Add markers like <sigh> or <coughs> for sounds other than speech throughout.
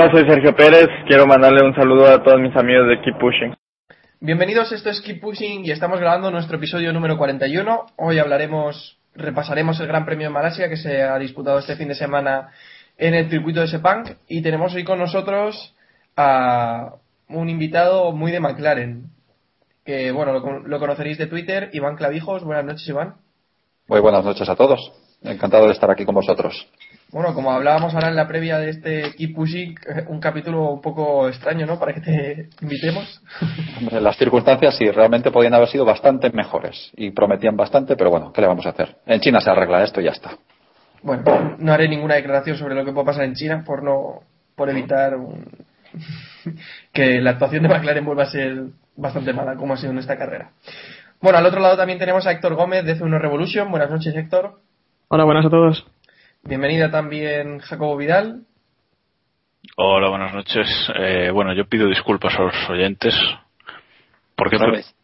Hola, soy Sergio Pérez. Quiero mandarle un saludo a todos mis amigos de Keep Pushing. Bienvenidos, esto es Keep Pushing y estamos grabando nuestro episodio número 41. Hoy hablaremos, repasaremos el Gran Premio de Malasia que se ha disputado este fin de semana en el circuito de Sepang y tenemos hoy con nosotros a un invitado muy de McLaren, que bueno, lo, lo conoceréis de Twitter, Iván Clavijos. Buenas noches, Iván. Muy buenas noches a todos. Encantado de estar aquí con vosotros. Bueno, como hablábamos ahora en la previa de este Keep Pushing, eh, un capítulo un poco extraño, ¿no? Para que te <laughs> invitemos. Hombre, Las circunstancias sí, realmente podían haber sido bastante mejores y prometían bastante, pero bueno, ¿qué le vamos a hacer? En China se arregla esto y ya está. Bueno, no haré ninguna declaración sobre lo que puede pasar en China por no por evitar un- <laughs> que la actuación de McLaren vuelva a ser bastante mala como ha sido en esta carrera. Bueno, al otro lado también tenemos a Héctor Gómez de C1 Revolution. Buenas noches, Héctor. Hola, buenas a todos. Bienvenida también Jacobo Vidal. Hola, buenas noches. Eh, bueno, yo pido disculpas a los oyentes. Porque ¿Otra vez?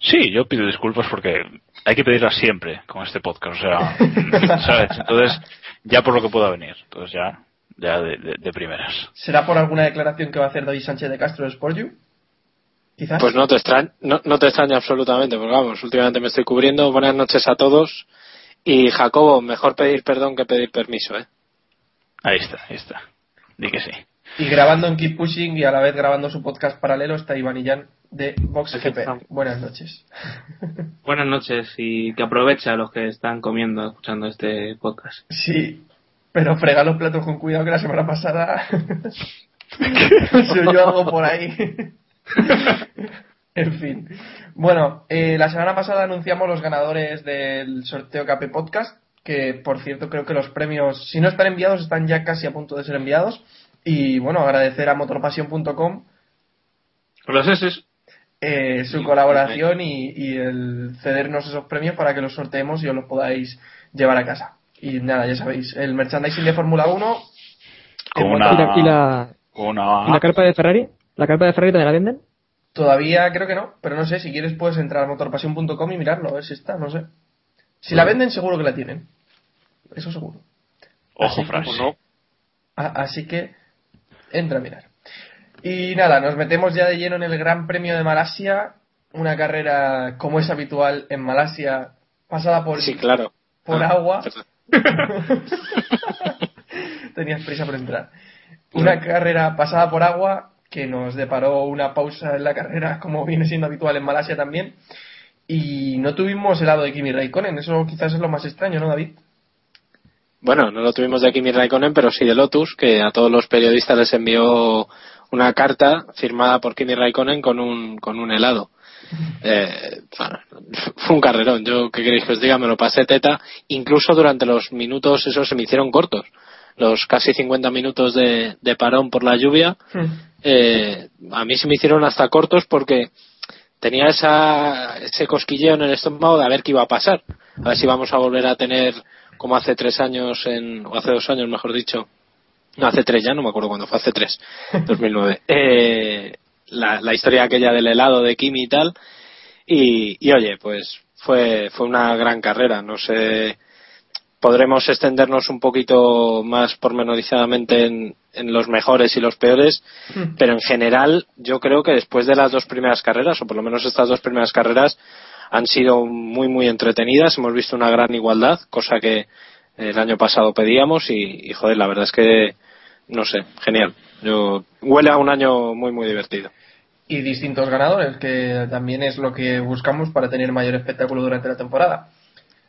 Sí, yo pido disculpas porque hay que pedirlas siempre con este podcast. O sea, <laughs> ¿sabes? Entonces, ya por lo que pueda venir. Entonces, ya, ya de, de- de primeras. ¿Será por alguna declaración que va a hacer David Sánchez de Castro de Sport You? Quizás. Pues no te extraña, no, no te extraña absolutamente, porque vamos, últimamente me estoy cubriendo. Buenas noches a todos. Y Jacobo, mejor pedir perdón que pedir permiso, ¿eh? Ahí está, ahí está. Di que sí. Y grabando en Keep Pushing y a la vez grabando su podcast paralelo está Iván Illán de Vox GP. Buenas noches. <laughs> Buenas noches y que aproveche a los que están comiendo escuchando este podcast. Sí, pero frega los platos con cuidado que la semana pasada <laughs> se oyó algo por ahí. <laughs> en fin. Bueno, eh, la semana pasada anunciamos los ganadores del sorteo KP Podcast, que por cierto creo que los premios, si no están enviados, están ya casi a punto de ser enviados. Y bueno, agradecer a motorpasión.com S eh, su colaboración y, y el cedernos esos premios para que los sorteemos y os los podáis llevar a casa. Y nada, ya sabéis, el merchandising de Fórmula 1. Con ¿Y la, una y la carpa de Ferrari? ¿La carpa de Ferrari también la venden? Todavía creo que no, pero no sé, si quieres puedes entrar a motorpasión.com y mirarlo, a ver si está, no sé. Si la venden, seguro que la tienen. Eso seguro. ojo frase. A- Así que entra a mirar. Y nada, nos metemos ya de lleno en el Gran Premio de Malasia, una carrera como es habitual en Malasia, pasada por, Sí, claro. por Ah, agua. <laughs> <laughs> Tenías prisa por entrar. Una carrera pasada por agua que nos deparó una pausa en la carrera, como viene siendo habitual en Malasia también. Y no tuvimos helado de Kimi Raikkonen, eso quizás es lo más extraño, ¿no, David? Bueno, no lo tuvimos de Kimi Raikkonen, pero sí de Lotus, que a todos los periodistas les envió una carta firmada por Kimi Raikkonen con un, con un helado. <laughs> Eh, bueno, <laughs> fue un carrerón. Yo, ¿qué queréis que os diga? Me lo pasé teta. Incluso durante los minutos, esos se me hicieron cortos. Los casi 50 minutos de, de parón por la lluvia, eh, a mí se me hicieron hasta cortos porque tenía esa, ese cosquilleo en el estómago de a ver qué iba a pasar. A ver si vamos a volver a tener, como hace tres años, en, o hace dos años, mejor dicho, no hace tres ya, no me acuerdo cuándo fue, hace tres, 2009. Eh, la, la historia aquella del helado de Kimi y tal. Y, y oye, pues fue, fue una gran carrera. No sé, podremos extendernos un poquito más pormenorizadamente en, en los mejores y los peores, pero en general yo creo que después de las dos primeras carreras, o por lo menos estas dos primeras carreras, han sido muy, muy entretenidas. Hemos visto una gran igualdad, cosa que el año pasado pedíamos y, y joder, la verdad es que, no sé, genial. Yo, huele a un año muy, muy divertido. y distintos ganadores, que también es lo que buscamos para tener mayor espectáculo durante la temporada.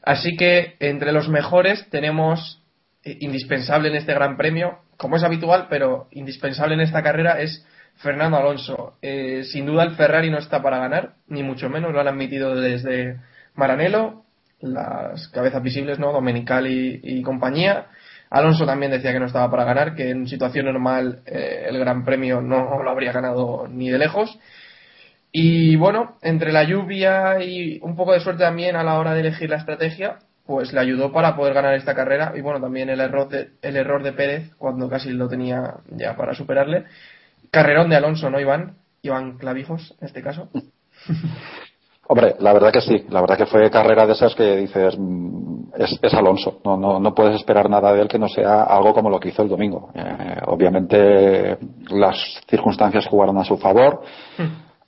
Así que entre los mejores tenemos eh, indispensable en este Gran Premio, como es habitual, pero indispensable en esta carrera es Fernando Alonso. Eh, sin duda el Ferrari no está para ganar, ni mucho menos, lo han admitido desde Maranello, las cabezas visibles, ¿no? Domenical y, compañía. Alonso también decía que no estaba para ganar, que en situación normal eh, el Gran Premio no lo habría ganado ni de lejos. Y bueno, entre la lluvia y un poco de suerte también a la hora de elegir la estrategia, pues le ayudó para poder ganar esta carrera. Y bueno, también el error de, el error de Pérez, cuando casi lo tenía ya para superarle. Carrerón de Alonso, ¿no, Iván? Iván Clavijos, en este caso. <laughs> Hombre, la verdad que sí, la verdad que fue carrera de esas que dices, mm, es, es Alonso, no, no, no puedes esperar nada de él que no sea algo como lo que hizo el domingo. Eh, obviamente las circunstancias jugaron a su favor.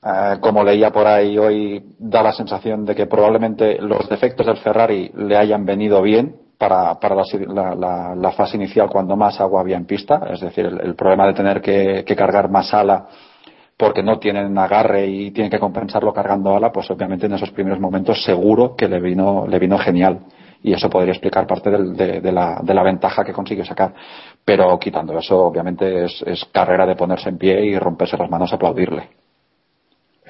Eh, como leía por ahí hoy, da la sensación de que probablemente los defectos del Ferrari le hayan venido bien para, para la, fase inicial cuando más agua había en pista. Es decir, el, problema de tener que, cargar más ala porque no tienen agarre y tienen que compensarlo cargando ala, pues obviamente en esos primeros momentos seguro que le vino, le vino genial. Y eso podría explicar parte del- de, de la, de la ventaja que consiguió sacar. Pero quitando eso, obviamente es, es carrera de ponerse en pie y romperse las manos a aplaudirle.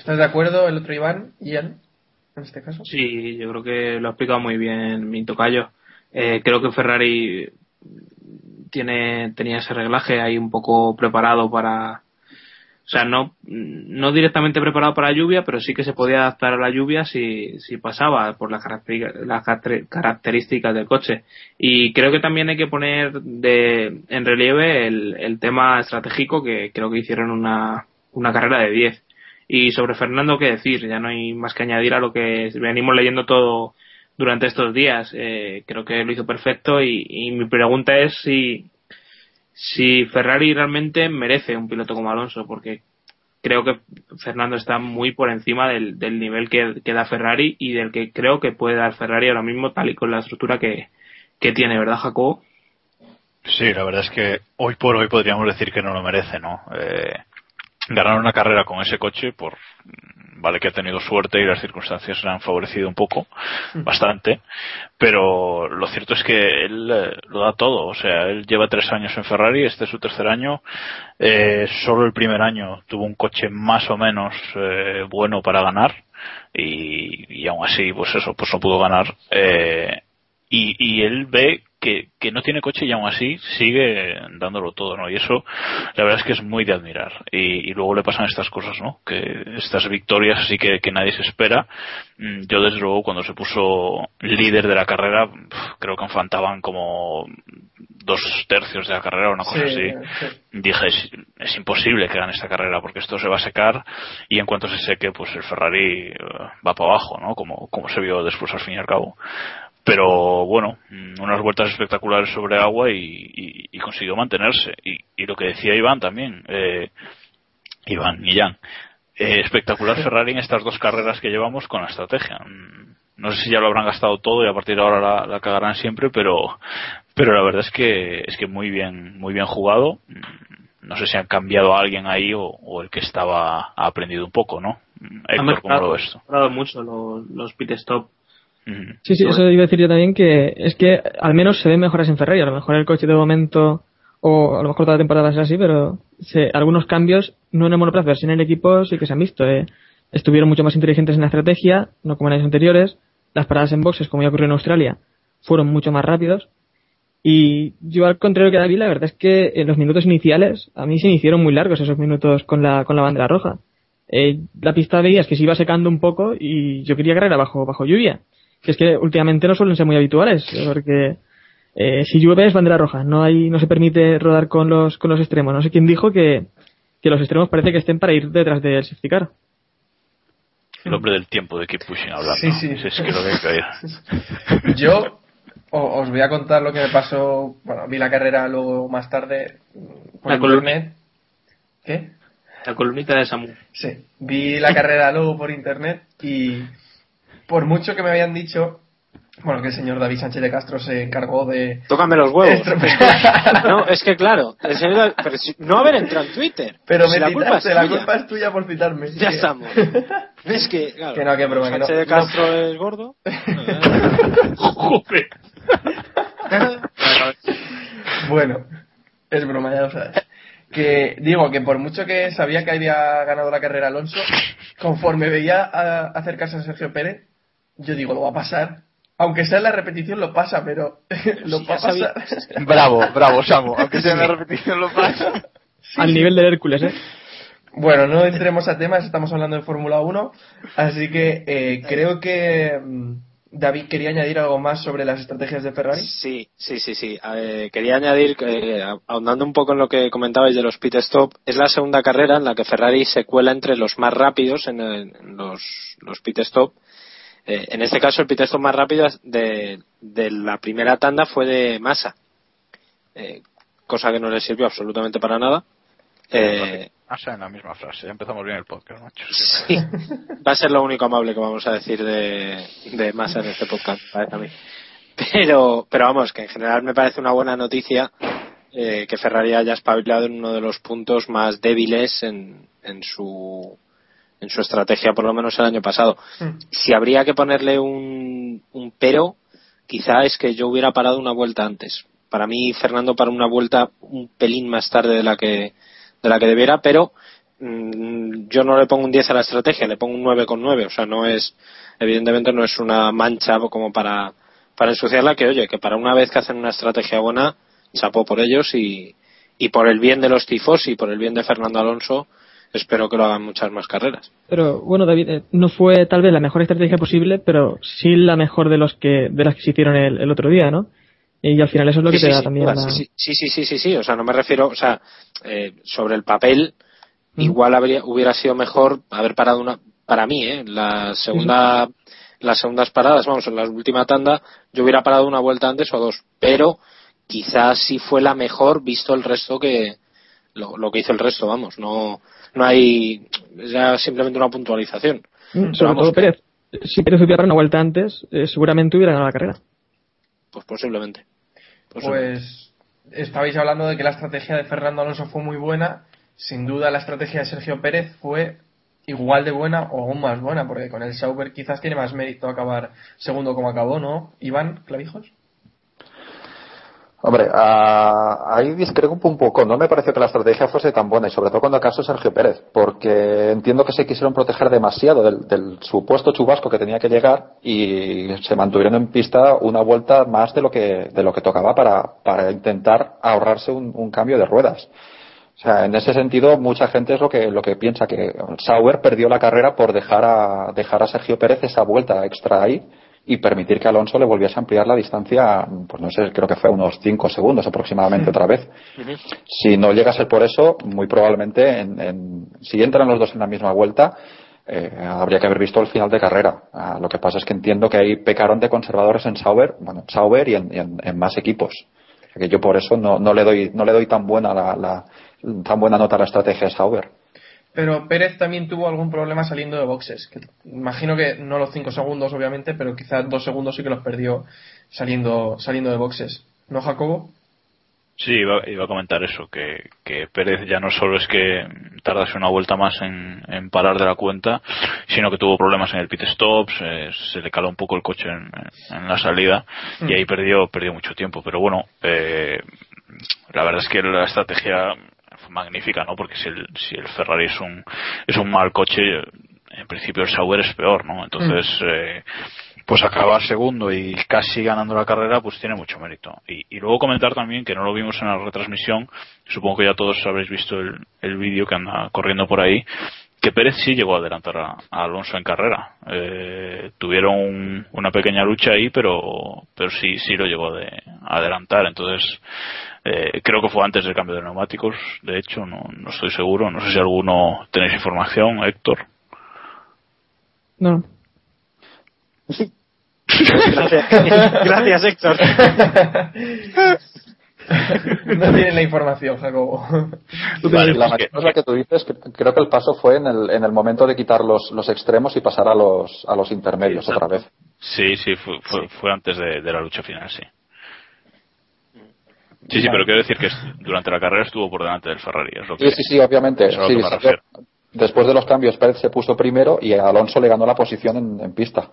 ¿Estás de acuerdo, el otro Iván? Ian, en este caso. Sí, yo creo que lo ha explicado muy bien mi tocayo. Eh, creo que Ferrari tiene, tenía ese reglaje ahí un poco preparado para, o sea, no, no directamente preparado para la lluvia, pero sí que se podía adaptar a la lluvia si, pasaba por las, características- del coche. Y creo que también hay que poner de, en relieve el, tema estratégico que creo que hicieron una, una carrera de 10. Y sobre Fernando, qué decir, ya no hay más que añadir a lo que venimos leyendo todo durante estos días. Eh, creo que lo hizo perfecto y, mi pregunta es si, si Ferrari realmente merece un piloto como Alonso, porque creo que Fernando está muy por encima del, del nivel que, que da Ferrari y del que creo que puede dar Ferrari ahora mismo, tal y con la estructura que, que tiene, ¿verdad, Jacobo? Sí, la verdad es que hoy por hoy podríamos decir que no lo merece, ¿no? Eh, ganar una carrera con ese coche, por vale que ha tenido suerte y las circunstancias le han favorecido un poco, bastante, pero lo cierto es que él eh, lo da todo, o sea, él lleva tres años en Ferrari, este es su tercer año, eh, solo el primer año tuvo un coche más o menos eh, bueno para ganar y, y aún así, pues eso, pues no pudo ganar. Eh, y, y él ve que, que no tiene coche y aún así sigue dándolo todo, ¿no? Y eso, la verdad es que es muy de admirar. Y, y luego le pasan estas cosas, ¿no? Que estas victorias así que, que nadie se espera. Mm, Yo desde luego cuando se puso líder de la carrera, creo que faltaban como dos tercios de la carrera o una cosa Sí, así sí. dije es, es imposible que gane esta carrera porque esto se va a secar y en cuanto se seque pues el Ferrari eh, va para abajo no como como se vio después al fin y al cabo pero bueno unas vueltas espectaculares sobre agua y, y- y consiguió mantenerse. Y, y lo que decía Iván también eh, Iván y Jan eh, espectacular Ferrari en estas dos carreras que llevamos con la estrategia. No sé si ya lo habrán gastado todo y a partir de ahora la, la cagarán siempre pero pero la verdad es que es que muy bien muy bien jugado. No sé si han cambiado a alguien ahí o, o el que estaba ha aprendido un poco no Han Héctor ¿cómo lo mejorado, ves tú? mejorado mucho los, los pit stop. Sí, sí, eso iba a decir yo también que es que al menos se ven mejoras en Ferrari. A lo mejor el coche de momento, o a lo mejor toda la temporada es así, pero se- algunos cambios, no en el monoplaza, sí en el equipo, sí que se han visto. eh. Estuvieron mucho más inteligentes en la estrategia, no como en años anteriores. Las paradas en boxes, como ya ocurrió en Australia, fueron mucho más rápidos. Y yo, al contrario que David, la verdad es que en los minutos iniciales, a mí se me hicieron muy largos esos minutos con la, con la bandera roja. Eh, la pista veías que se iba secando un poco y yo quería carrera bajo, bajo lluvia que es que últimamente no suelen ser muy habituales, porque eh, si llueve es bandera roja, no hay, no se permite rodar con los, con los extremos. No sé quién dijo que, que los extremos parece que estén para ir detrás del safety car. El hombre del tiempo de Keep Pushing hablando. Sí, sí. Es que lo que. <laughs> Yo os voy a contar lo que me pasó. Bueno, vi la carrera luego más tarde. Por La columna. internet. ¿Qué? La columnita de Samu. Sí, vi la carrera luego por internet y por mucho que me habían dicho, bueno, que el señor David Sánchez de Castro se encargó de... Tócame los huevos. No, es que claro, el señor David- pero si- no haber entrado en Twitter. Pero Si me la culpa es citaste, la tuya. culpa es tuya por citarme. Ya Que- estamos. <laughs> Es que, claro, Que no, que broma, que no. Sánchez de Castro es gordo. <laughs> Joder. Bueno, es broma, ya lo sabes. Que digo que por mucho que sabía que había ganado la carrera Alonso, conforme veía a- acercarse a Sergio Pérez, yo digo, lo va a pasar. Aunque sea en la repetición, lo pasa, pero <laughs> lo Sí, va a ya sabía- pasar. Bravo, bravo, Samu. Aunque sea en la repetición lo pasa. Al nivel del Hércules, ¿eh? Bueno, no entremos a temas, estamos hablando de Fórmula 1, así que eh, creo que mm, David quería añadir algo más sobre las estrategias de Ferrari. Sí, sí, sí, sí. Eh, quería añadir, eh, ahondando un poco en lo que comentabais de los pit stop, es la segunda carrera en la que Ferrari se cuela entre los más rápidos en, el- en los, los pit stop. Eh, en este caso, el pit stop más rápido de, de la primera tanda fue de Massa, eh, cosa que no le sirvió absolutamente para nada. Eh, Pasa en la misma frase. Ya empezamos bien el podcast, macho. Sí, va a ser lo único amable que vamos a decir de, de Massa en este podcast, parece a mí. Pero, pero vamos, que en general me parece una buena noticia eh, que Ferrari haya espabilado en uno de los puntos más débiles en, en su en su estrategia, por lo menos el año pasado. Si habría que ponerle un, un pero, quizá es que yo hubiera parado una vuelta antes. Para mí, Fernando para una vuelta un pelín más tarde de la que de la que debiera, pero mm, yo no le pongo un 10 a la estrategia, le pongo un 9 con 9. O sea, no es, evidentemente no es una mancha como para, para ensuciarla, que oye, que para una vez que hacen una estrategia buena, chapó por ellos y, y por el bien de los tifos y por el bien de Fernando Alonso, espero que lo hagan muchas más carreras. Pero bueno, David, eh, no fue tal vez la mejor estrategia posible, pero sí la mejor de los que de las que se hicieron el, el otro día, ¿no? Y al final eso es lo que Sí, te sí, da sin también la... sí, sí, sí, sí, sí, sí, o sea, no me refiero, o sea, eh, sobre el papel, igual habría, hubiera sido mejor haber parado una, para mí, eh, la segunda, las segundas paradas, vamos, en la última tanda, yo hubiera parado una vuelta antes o dos, pero quizás sí fue la mejor visto el resto que, lo, lo que hizo el resto, vamos, no, no hay, es ya simplemente una puntualización. Mm, Pero Sobre vamos, todo Pérez. Si Pérez hubiera parado una vuelta antes, eh, seguramente hubiera ganado la carrera. Pues posiblemente. Pues estabais hablando de que la estrategia de Fernando Alonso fue muy buena. Sin duda la estrategia de Sergio Pérez fue igual de buena o aún más buena, porque con el Sauber quizás tiene más mérito acabar segundo como acabó, ¿no? Iván, Clavijos. Hombre, ah, ahí discrepo un poco. No me pareció que la estrategia fuese tan buena, y sobre todo cuando acaso Sergio Pérez, porque entiendo que se quisieron proteger demasiado del, del supuesto chubasco que tenía que llegar y se mantuvieron en pista una vuelta más de lo que, de lo que tocaba para, para intentar ahorrarse un, un cambio de ruedas. O sea, en ese sentido, mucha gente es lo que, lo que piensa que Sauer perdió la carrera por dejar a, dejar a Sergio Pérez esa vuelta extra ahí y permitir que Alonso le volviese a ampliar la distancia, pues no sé, creo que fue unos 5 segundos aproximadamente otra vez. Si no llega a ser por eso, muy probablemente, en, en- si entran los dos en la misma vuelta, eh, habría que haber visto el final de carrera. Ah, lo que pasa es que entiendo que ahí pecaron de conservadores en Sauber, bueno, en Sauber y en, y en- en más equipos. O sea que yo por eso no, no le doy, no le doy tan buena la, la- tan buena nota a la estrategia de Sauber. Pero Pérez también tuvo algún problema saliendo de boxes. Que imagino que no los 5 segundos, obviamente, pero quizás 2 segundos sí que los perdió saliendo, saliendo de boxes. ¿No, Jacobo? Sí, iba, iba a comentar eso, que, que Pérez ya no solo es que tardase una vuelta más en, en parar de la cuenta, sino que tuvo problemas en el pit stop, se, se le caló un poco el coche en, en la salida y ahí perdió, perdió mucho tiempo. Pero bueno, eh, la verdad es que la estrategia magnífica, ¿no? Porque si el, si el Ferrari es un, es un mal coche, en principio el Sauber es peor, ¿no? Entonces, eh, pues acabar segundo y casi ganando la carrera, pues tiene mucho mérito. Y, y luego comentar también que no lo vimos en la retransmisión, supongo que ya todos habréis visto el, el vídeo que anda corriendo por ahí, que Pérez sí llegó a adelantar a, a Alonso en carrera. Eh, tuvieron un- una pequeña lucha ahí, pero, pero sí, sí lo llegó de, a adelantar. Entonces, eh, creo que fue antes del cambio de neumáticos. De hecho, no, no estoy seguro. No sé si alguno tenéis información, Héctor. No. Gracias, <laughs> gracias Héctor. no tienen la información, Jacobo. Vale, la pues que- cosa que tú dices, cre- creo que el paso fue en el, en el momento de quitar los, los extremos y pasar a los, a los intermedios Sí, otra vez. Sí, sí, fue, fue, fue antes de, de la lucha final, sí. Sí, sí, pero quiero decir que durante la carrera estuvo por delante del Ferrari. Es lo que, Sí, sí, sí, obviamente. es a lo Sí, que me sí, refiero. Después de los cambios, Pérez se puso primero y Alonso le ganó la posición en, en pista.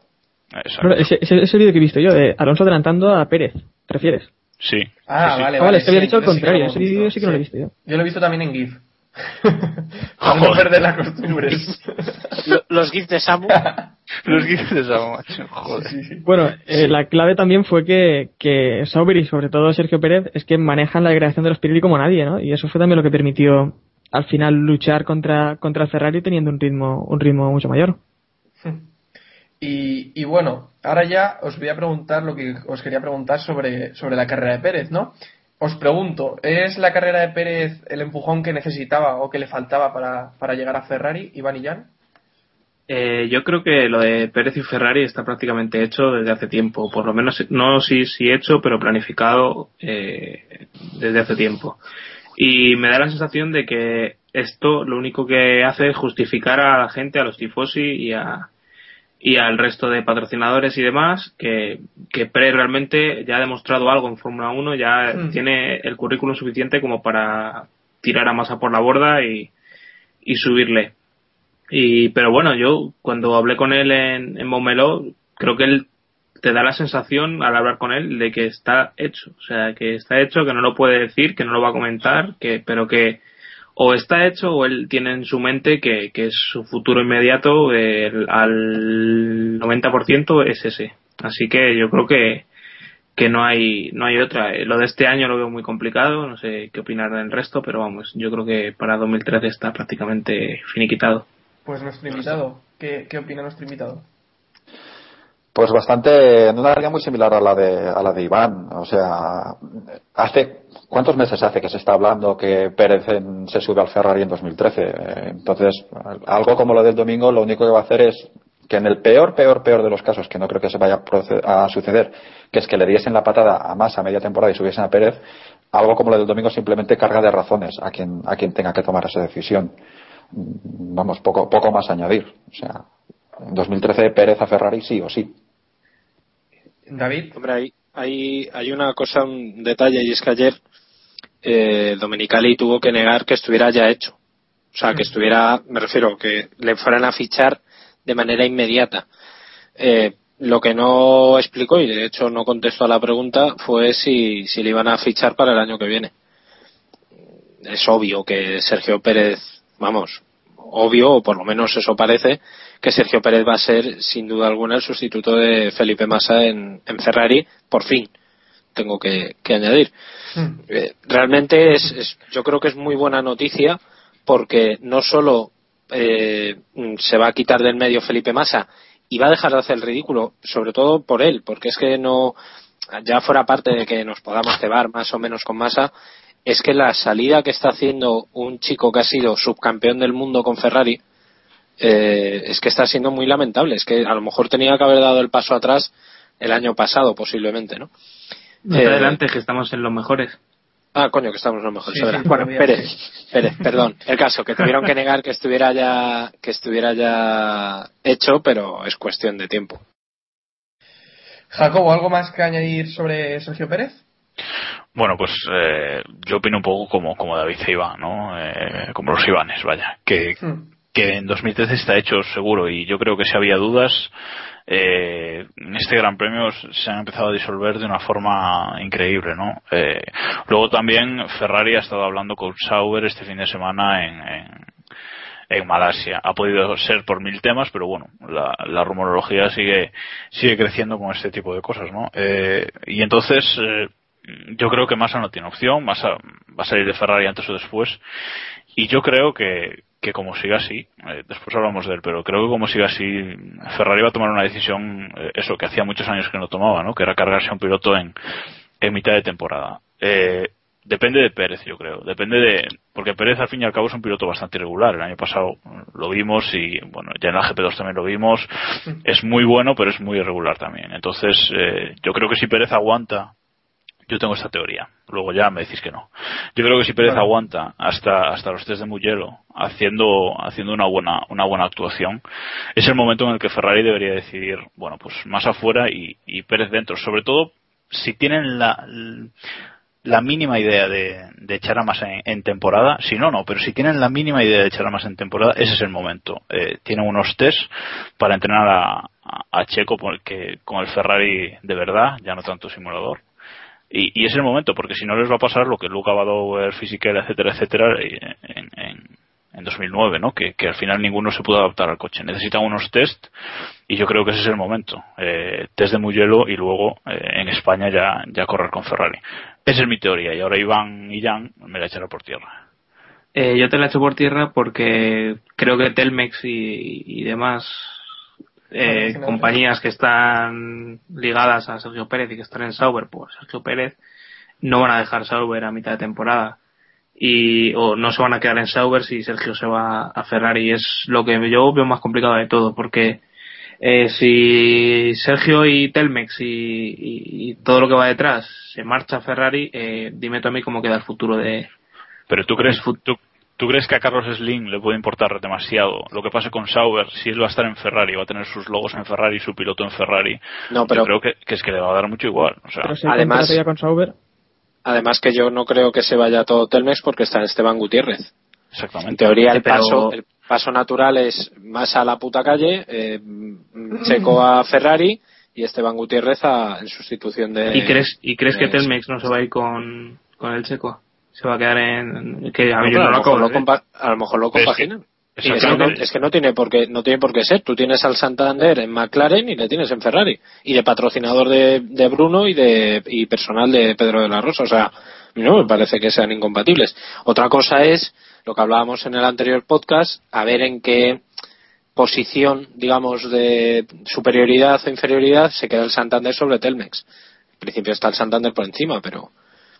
Exacto. Ese, ese, ese vídeo que he visto yo de Alonso adelantando a Pérez, ¿te refieres? Sí. Ah, sí, sí. vale, Ah, vale, es que había dicho al contrario. Ese vídeo sí que no lo he visto yo. Yo lo he visto también en GIF. Para <laughs> no Joder. perder las costumbres. <laughs> Lo- Los GIFs de Samu. <laughs> Los GIFs de Samu, macho, joder. Sí, sí. Bueno, eh, la clave también fue que, que Sauber y sobre todo Sergio Pérez es que manejan la degradación de los Pirelli como nadie, ¿no? Y eso fue también lo que permitió al final luchar contra, contra el Ferrari teniendo un ritmo, un ritmo mucho mayor. Y, y bueno, ahora ya os voy a preguntar lo que os quería preguntar sobre, sobre la carrera de Pérez, ¿no? Os pregunto, ¿es la carrera de Pérez el empujón que necesitaba o que le faltaba para, para llegar a Ferrari, Iván y Jan? Eh, yo creo que lo de Pérez y Ferrari está prácticamente hecho desde hace tiempo, por lo menos no sí sí hecho, pero planificado eh, desde hace tiempo. Y me da la sensación de que esto lo único que hace es justificar a la gente, a los tifosi y a y al resto de patrocinadores y demás que, que Pérez realmente ya ha demostrado algo en Fórmula 1, ya Hmm. tiene el currículum suficiente como para tirar a masa por la borda y, y subirle. Y, pero bueno, yo cuando hablé con él en, en creo que él te da la sensación al hablar con él de que está hecho. O sea, que está hecho, que no lo puede decir, que no lo va a comentar, que, pero que o está hecho o él tiene en su mente que, que su futuro inmediato el- al 90% es ese. Así que yo creo que, que no hay no hay otra. Eh, Lo de este año lo veo muy complicado, no sé qué opinar del resto, pero vamos, yo creo que para 2013 está prácticamente finiquitado. Pues nuestro invitado, ¿qué, qué opina nuestro invitado? Pues bastante, en una área muy similar a la de, a la de Iván. O sea, hace, ¿cuántos meses hace que se está hablando que Pérez en- se sube al Ferrari en 2013? Eh, Entonces, algo como lo del domingo, lo único que va a hacer es que en el peor, peor, peor de los casos, que no creo que se vaya a, suceder, que es que le diesen la patada a Massa a media temporada y subiesen a Pérez, algo como lo del domingo simplemente carga de razones a quien, a quien tenga que tomar esa decisión. Vamos, poco, poco más a añadir. O sea, en 2013 Pérez a Ferrari sí o sí. David, Hombre, hay, hay, hay una cosa, un detalle, y es que ayer eh, Domenicali tuvo que negar que estuviera ya hecho. O sea, que estuviera, me refiero, que le fueran a fichar de manera inmediata. Eh, lo que no explicó, y de hecho no contestó a la pregunta, fue si, si le iban a fichar para el año que viene. Es obvio que Sergio Pérez, vamos, obvio, o por lo menos eso parece, que Sergio Pérez va a ser sin duda alguna el sustituto de Felipe Massa en, en Ferrari, por fin, tengo que, que añadir. Eh, realmente es, es- yo creo que es muy buena noticia porque no solo eh, mm, se va a quitar del medio Felipe Massa y va a dejar de hacer el ridículo, sobre todo por él, porque es que no, ya fuera parte de que nos podamos cebar más o menos con Massa, es que la salida que está haciendo un chico que ha sido subcampeón del mundo con Ferrari, eh, es que está siendo muy lamentable. Es que a lo mejor tenía que haber dado el paso atrás el año pasado, posiblemente, ¿no? Eh, adelante que estamos en los mejores. Ah, coño, que estamos los mejores. Sí, bueno. Pérez, Pérez, perdón. El caso, que tuvieron que negar que estuviera ya, que estuviera ya hecho, pero es cuestión de tiempo. Jacobo, ¿algo más que añadir sobre Sergio Pérez? Bueno, pues eh, yo opino un poco como, como David e Iván, ¿no? Eh, como los Ivanes, vaya. Que, Hmm. que en 2013 está hecho seguro y yo creo que si había dudas, eh, en este Gran Premio se han empezado a disolver de una forma increíble, ¿no? Eh, luego también Ferrari ha estado hablando con Sauber este fin de semana en, en, en Malasia. Ha podido ser por mil temas, pero bueno, la, la rumorología sigue, sigue creciendo con este tipo de cosas, ¿no? Eh, y entonces, eh, yo creo que Massa no tiene opción, Massa va a salir de Ferrari antes o después, y yo creo que, que como siga así, eh, después hablamos de él, pero creo que como siga así, Ferrari va a tomar una decisión, eh, eso que hacía muchos años que no tomaba, ¿no? Que era cargarse a un piloto en, en mitad de temporada. Eh, depende de Pérez, yo creo. Depende de. Porque Pérez, al fin y al cabo, es un piloto bastante irregular. El año pasado lo vimos y, bueno, ya en la GP2 también lo vimos. Es muy bueno, pero es muy irregular también. Entonces, eh, yo creo que si Pérez aguanta. Yo tengo esta teoría. Luego ya me decís que no. Yo creo que si Pérez aguanta hasta, hasta los test de Mugello, haciendo, haciendo una buena, una buena actuación, es el momento en el que Ferrari debería decidir, bueno, pues más afuera y, y Pérez dentro. Sobre todo si tienen la, la mínima idea de, de echar a más en, en, temporada, si no, no, pero si tienen la mínima idea de echar a más en temporada, ese es el momento. Eh, tienen unos test para entrenar a, a, a Checo porque, con el Ferrari de verdad, ya no tanto simulador. Y, es el momento, porque si no les va a pasar lo que Luca Badower, Fisichella, etcétera, etcétera, en, en, en 2009, ¿no? Que, que, al final ninguno se pudo adaptar al coche. Necesitan unos test y yo creo que ese es el momento. Eh, test de Mugello y luego eh, en España ya, ya correr con Ferrari. Esa es mi teoría y ahora Iván y Jan me la echarán por tierra. Eh, yo te la echo por tierra porque creo que Telmex y, y demás eh, compañías que están ligadas a Sergio Pérez y que están en Sauber, pues Sergio Pérez no van a dejar Sauber a mitad de temporada. Y o no se van a quedar en Sauber si Sergio se va a Ferrari. Es lo que yo veo más complicado de todo porque eh, si Sergio y Telmex y, y, y, todo lo que va detrás se marcha a Ferrari eh, dime tú a mí cómo queda el futuro de pero tú crees tú, ¿Tú crees que a Carlos Slim le puede importar demasiado lo que pase con Sauber si él va a estar en Ferrari, va a tener sus logos en Ferrari, su piloto en Ferrari? No, pero yo creo que, que es que le va a dar mucho igual. O sea, pero si además, ya con Sauber. además que yo no creo que se vaya todo Telmex porque está Esteban Gutiérrez. Exactamente. En teoría el pero... paso, el paso natural es más a la puta calle, eh, Checo a Ferrari y Esteban Gutiérrez a, en sustitución de. ¿Y crees, y crees de, que Telmex no se va a ir con, con el Checo? Se va a quedar en que a, no, mí no lo, lo compa a lo mejor lo compaginan es que, es, que no, es que no tiene por qué no tiene por qué ser. Tú tienes al Santander en McLaren y le tienes en Ferrari. Y de patrocinador de, de Bruno y de y personal de Pedro de la Rosa. O sea no me parece que sean incompatibles. Otra cosa es lo que hablábamos en el anterior podcast a ver en qué posición digamos de superioridad o inferioridad se queda el Santander sobre Telmex. En principio está el Santander por encima pero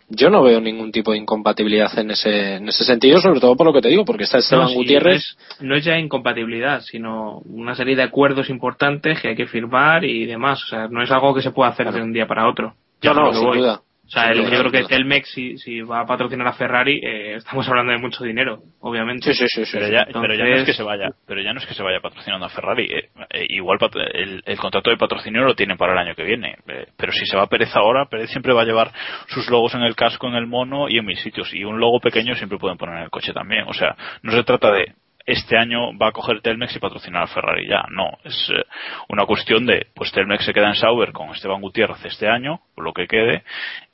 yo no veo ningún tipo de incompatibilidad en ese, en ese sentido, sobre todo por lo que te digo, porque está Esteban no, Gutiérrez. No es, no es, ya incompatibilidad, sino una serie de acuerdos importantes que hay que firmar y demás. O sea, no es algo que se pueda hacer claro. de un día para otro. Yo no, sin duda. O sea, el, yo creo que Telmex, si, si va a patrocinar a Ferrari, eh, estamos hablando de mucho dinero, obviamente. Sí, sí, sí. sí pero, ya, Entonces... pero, ya, no es que se vaya, pero ya no es que se vaya patrocinando a Ferrari. Eh, eh, igual el, el, contrato de patrocinio lo tienen para el año que viene. Eh, pero si se va Pérez ahora, Pérez siempre va a llevar sus logos en el casco, en el mono y en mis sitios. Y un logo pequeño siempre pueden poner en el coche también. O sea, no se trata de este año va a coger Telmex y patrocinar a Ferrari ya. No, es eh, una cuestión de, pues Telmex se queda en Sauber con Esteban Gutiérrez este año, por lo que quede.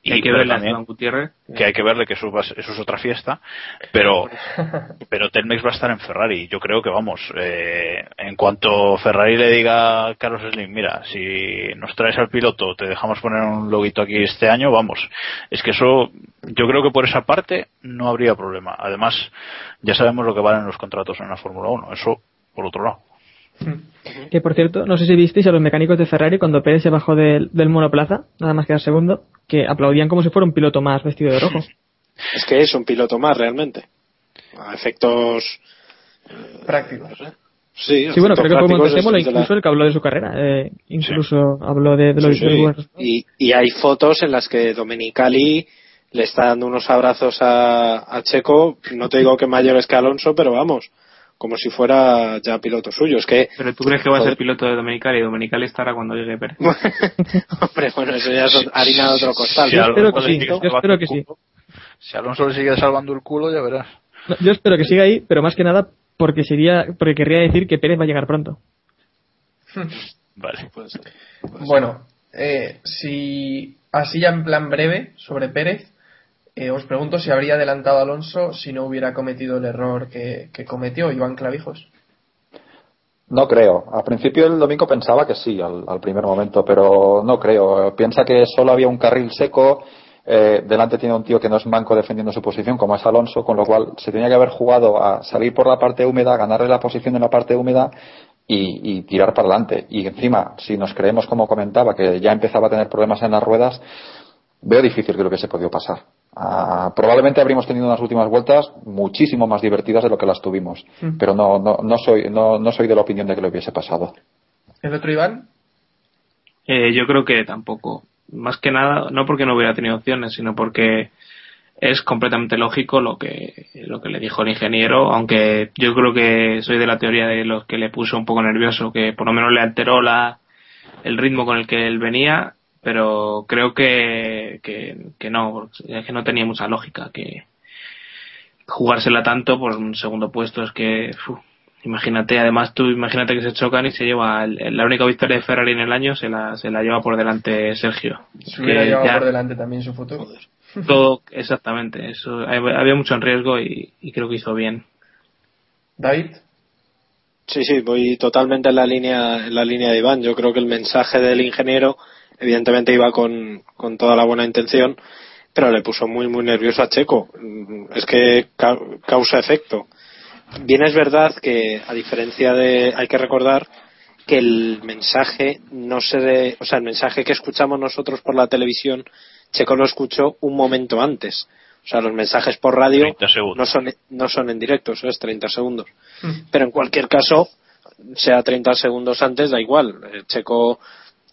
Y hay que verle a Esteban Gutiérrez. Que hay que verle que eso, va, eso es otra fiesta, pero, <laughs> pero Telmex va a estar en Ferrari. Yo creo que vamos, eh, en cuanto Ferrari le diga a Carlos Slim, mira, si nos traes al piloto, te dejamos poner un loguito aquí este año, vamos. Es que eso, yo creo que por esa parte no habría problema. Además, ya sabemos lo que valen los contratos en la Fórmula 1. Eso, por otro lado. Que por cierto, no sé si visteis a los mecánicos de Ferrari cuando Pérez se bajó del, del monoplaza, nada más quedar segundo, que aplaudían como si fuera un piloto más vestido de rojo. Es que es un piloto más realmente. A efectos prácticos. Sí, sí bueno, creo que podemos decirlo incluso la... el que habló de su carrera. Eh, incluso sí. habló de, de lo sí, sí. Y, y hay fotos en las que Domenicali le está dando unos abrazos a, a Checo, no te digo que mayores que Alonso, pero vamos, como si fuera ya piloto suyo. Es que, Pero tú crees que va a ser piloto de Domenicali y Domenicali estará cuando llegue Pérez. <laughs> Hombre, bueno, eso ya es harina de otro costal. Si yo espero que sí, yo espero que sí. Si Alonso le sigue salvando el culo, ya verás. No, yo espero que siga ahí, pero más que nada porque sería porque querría decir que Pérez va a llegar pronto. <laughs> vale. Puede ser. Puede bueno, eh, si así ya en plan breve sobre Pérez, eh, os pregunto si habría adelantado Alonso si no hubiera cometido el error que, cometió Iván Clavijos. No creo. Al principio el domingo pensaba que sí, al, primer momento, pero no creo. Piensa que solo había un carril seco eh, delante tiene un tío que no es manco defendiendo su posición, como es Alonso, con lo cual se tenía que haber jugado a salir por la parte húmeda, ganarle la posición en la parte húmeda y, y, tirar para adelante. Y encima, si nos creemos, como comentaba, que ya empezaba a tener problemas en las ruedas, veo difícil que lo hubiese podido pasar. Ah, probablemente habríamos tenido unas últimas vueltas muchísimo más divertidas de lo que las tuvimos, Mm. pero no, no, no, soy, no, no soy de la opinión de que lo hubiese pasado. ¿El otro Iván? Eh, yo creo que tampoco. Más que nada, no porque no hubiera tenido opciones, sino porque es completamente lógico lo que, lo que le dijo el ingeniero, aunque yo creo que soy de la teoría de los que le puso un poco nervioso, que por lo menos le alteró la, el ritmo con el que él venía, pero creo que, que, que no, que no tenía mucha lógica, que jugársela tanto por un segundo puesto es que, uf, imagínate, además tú imagínate que se chocan y se lleva el- la única victoria de Ferrari en el año se la, se la lleva por delante Sergio. Se hubiera llevado ya por delante también su futuro. <laughs> todo, exactamente, eso, había había mucho en riesgo y, y creo que hizo bien. David, Sí, sí, voy totalmente en la línea, en la línea de Iván. Yo creo que el mensaje del ingeniero, evidentemente iba con, con toda la buena intención, pero le puso muy, muy nervioso a Checo. Mm, Es que ca- causa efecto. Bien es verdad que, a diferencia de, hay que recordar que el mensaje no se de, o sea, el mensaje que escuchamos nosotros por la televisión, Checo lo escuchó un momento antes. O sea, los mensajes por radio 30 segundos. no son, no son en directo, eso es 30 segundos. Pero en cualquier caso, sea 30 segundos antes, da igual. El Checo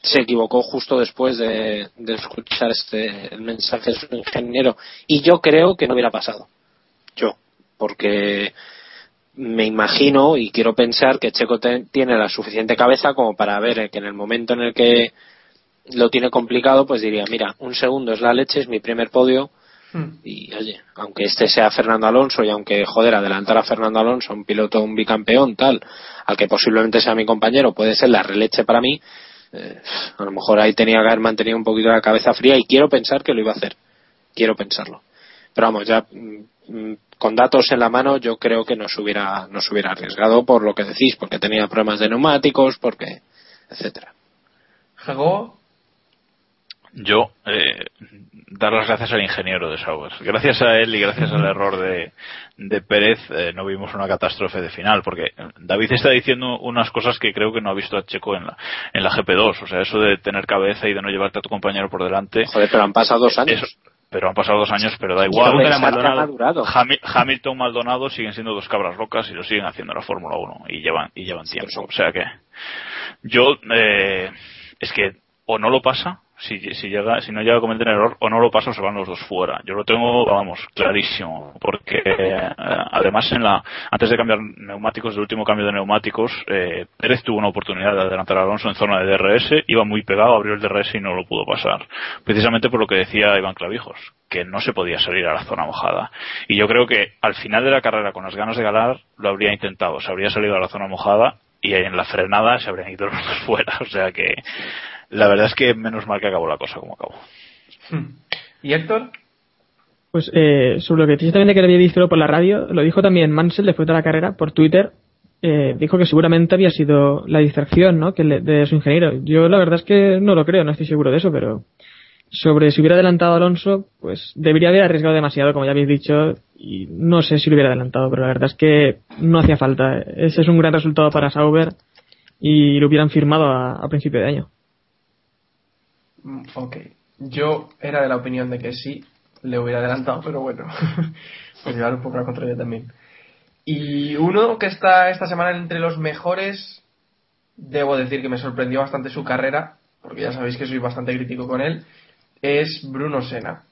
se equivocó justo después de, de escuchar este, el mensaje de su ingeniero. Y yo creo que no hubiera pasado. Yo. Porque me imagino y quiero pensar que Checo te- tiene la suficiente cabeza como para ver que en el momento en el que lo tiene complicado, pues diría, mira, un segundo es la leche, es mi primer podio, y oye, aunque este sea Fernando Alonso y aunque, joder, adelantar a Fernando Alonso, un piloto, un bicampeón, tal, al que posiblemente sea mi compañero, puede ser la releche para mí, eh, a lo mejor ahí tenía que haber mantenido un poquito la cabeza fría y quiero pensar que lo iba a hacer. Quiero pensarlo. Pero vamos, ya mm, mm, con datos en la mano yo creo que no se hubiera, no se hubiera arriesgado por lo que decís, porque tenía problemas de neumáticos, porque, etcétera. Jago, Yo, eh, dar las gracias al ingeniero de Sauber. Gracias a él y gracias al error de, de Pérez eh, no vimos una catástrofe de final, porque David está diciendo unas cosas que creo que no ha visto a Checo en la, en la GP2. O sea, eso de tener cabeza y de no llevarte a tu compañero por delante. Joder, pero han pasado dos años. Eso- pero han pasado dos años, pero da igual. madurado. Hami- Hamilton, Maldonado siguen siendo dos cabras locas y lo siguen haciendo en la Fórmula 1 y llevan y llevan tiempo. O sea que yo eh, es que o no lo pasa si, si llega si no llega a cometer error o no lo pasa se van los dos fuera. Yo lo tengo vamos clarísimo porque eh, además en la antes de cambiar neumáticos el último cambio de neumáticos eh, Pérez tuvo una oportunidad de adelantar a Alonso en zona de DRS iba muy pegado abrió el DRS y no lo pudo pasar. Precisamente por lo que decía Iván Clavijos que no se podía salir a la zona mojada. Y yo creo que al final de la carrera con las ganas de ganar lo habría intentado. Se habría salido a la zona mojada y en la frenada se habrían ido los dos fuera. <laughs> O sea que la verdad es que menos mal que acabó la cosa como acabó ¿y Héctor? Pues eh, sobre lo que dice también de que lo había visto por la radio, lo dijo también Mansell después de la carrera por Twitter. eh, dijo que seguramente había sido la distracción ¿no? que le- de su ingeniero. Yo la verdad es que no lo creo, no estoy seguro de eso, pero sobre si hubiera adelantado a Alonso, pues debería haber arriesgado demasiado, como ya habéis dicho, y no sé si lo hubiera adelantado, pero la verdad es que no hacía falta. Ese es un gran resultado para Sauber y lo hubieran firmado a, a principio de año. Mm, Ok. Yo era de la opinión de que sí, le hubiera adelantado, pero bueno, <laughs> pues llevar un poco la contraria también. Y uno que está esta semana entre los mejores, debo decir que me sorprendió bastante su carrera, porque ya sabéis que soy bastante crítico con él, es Bruno Senna.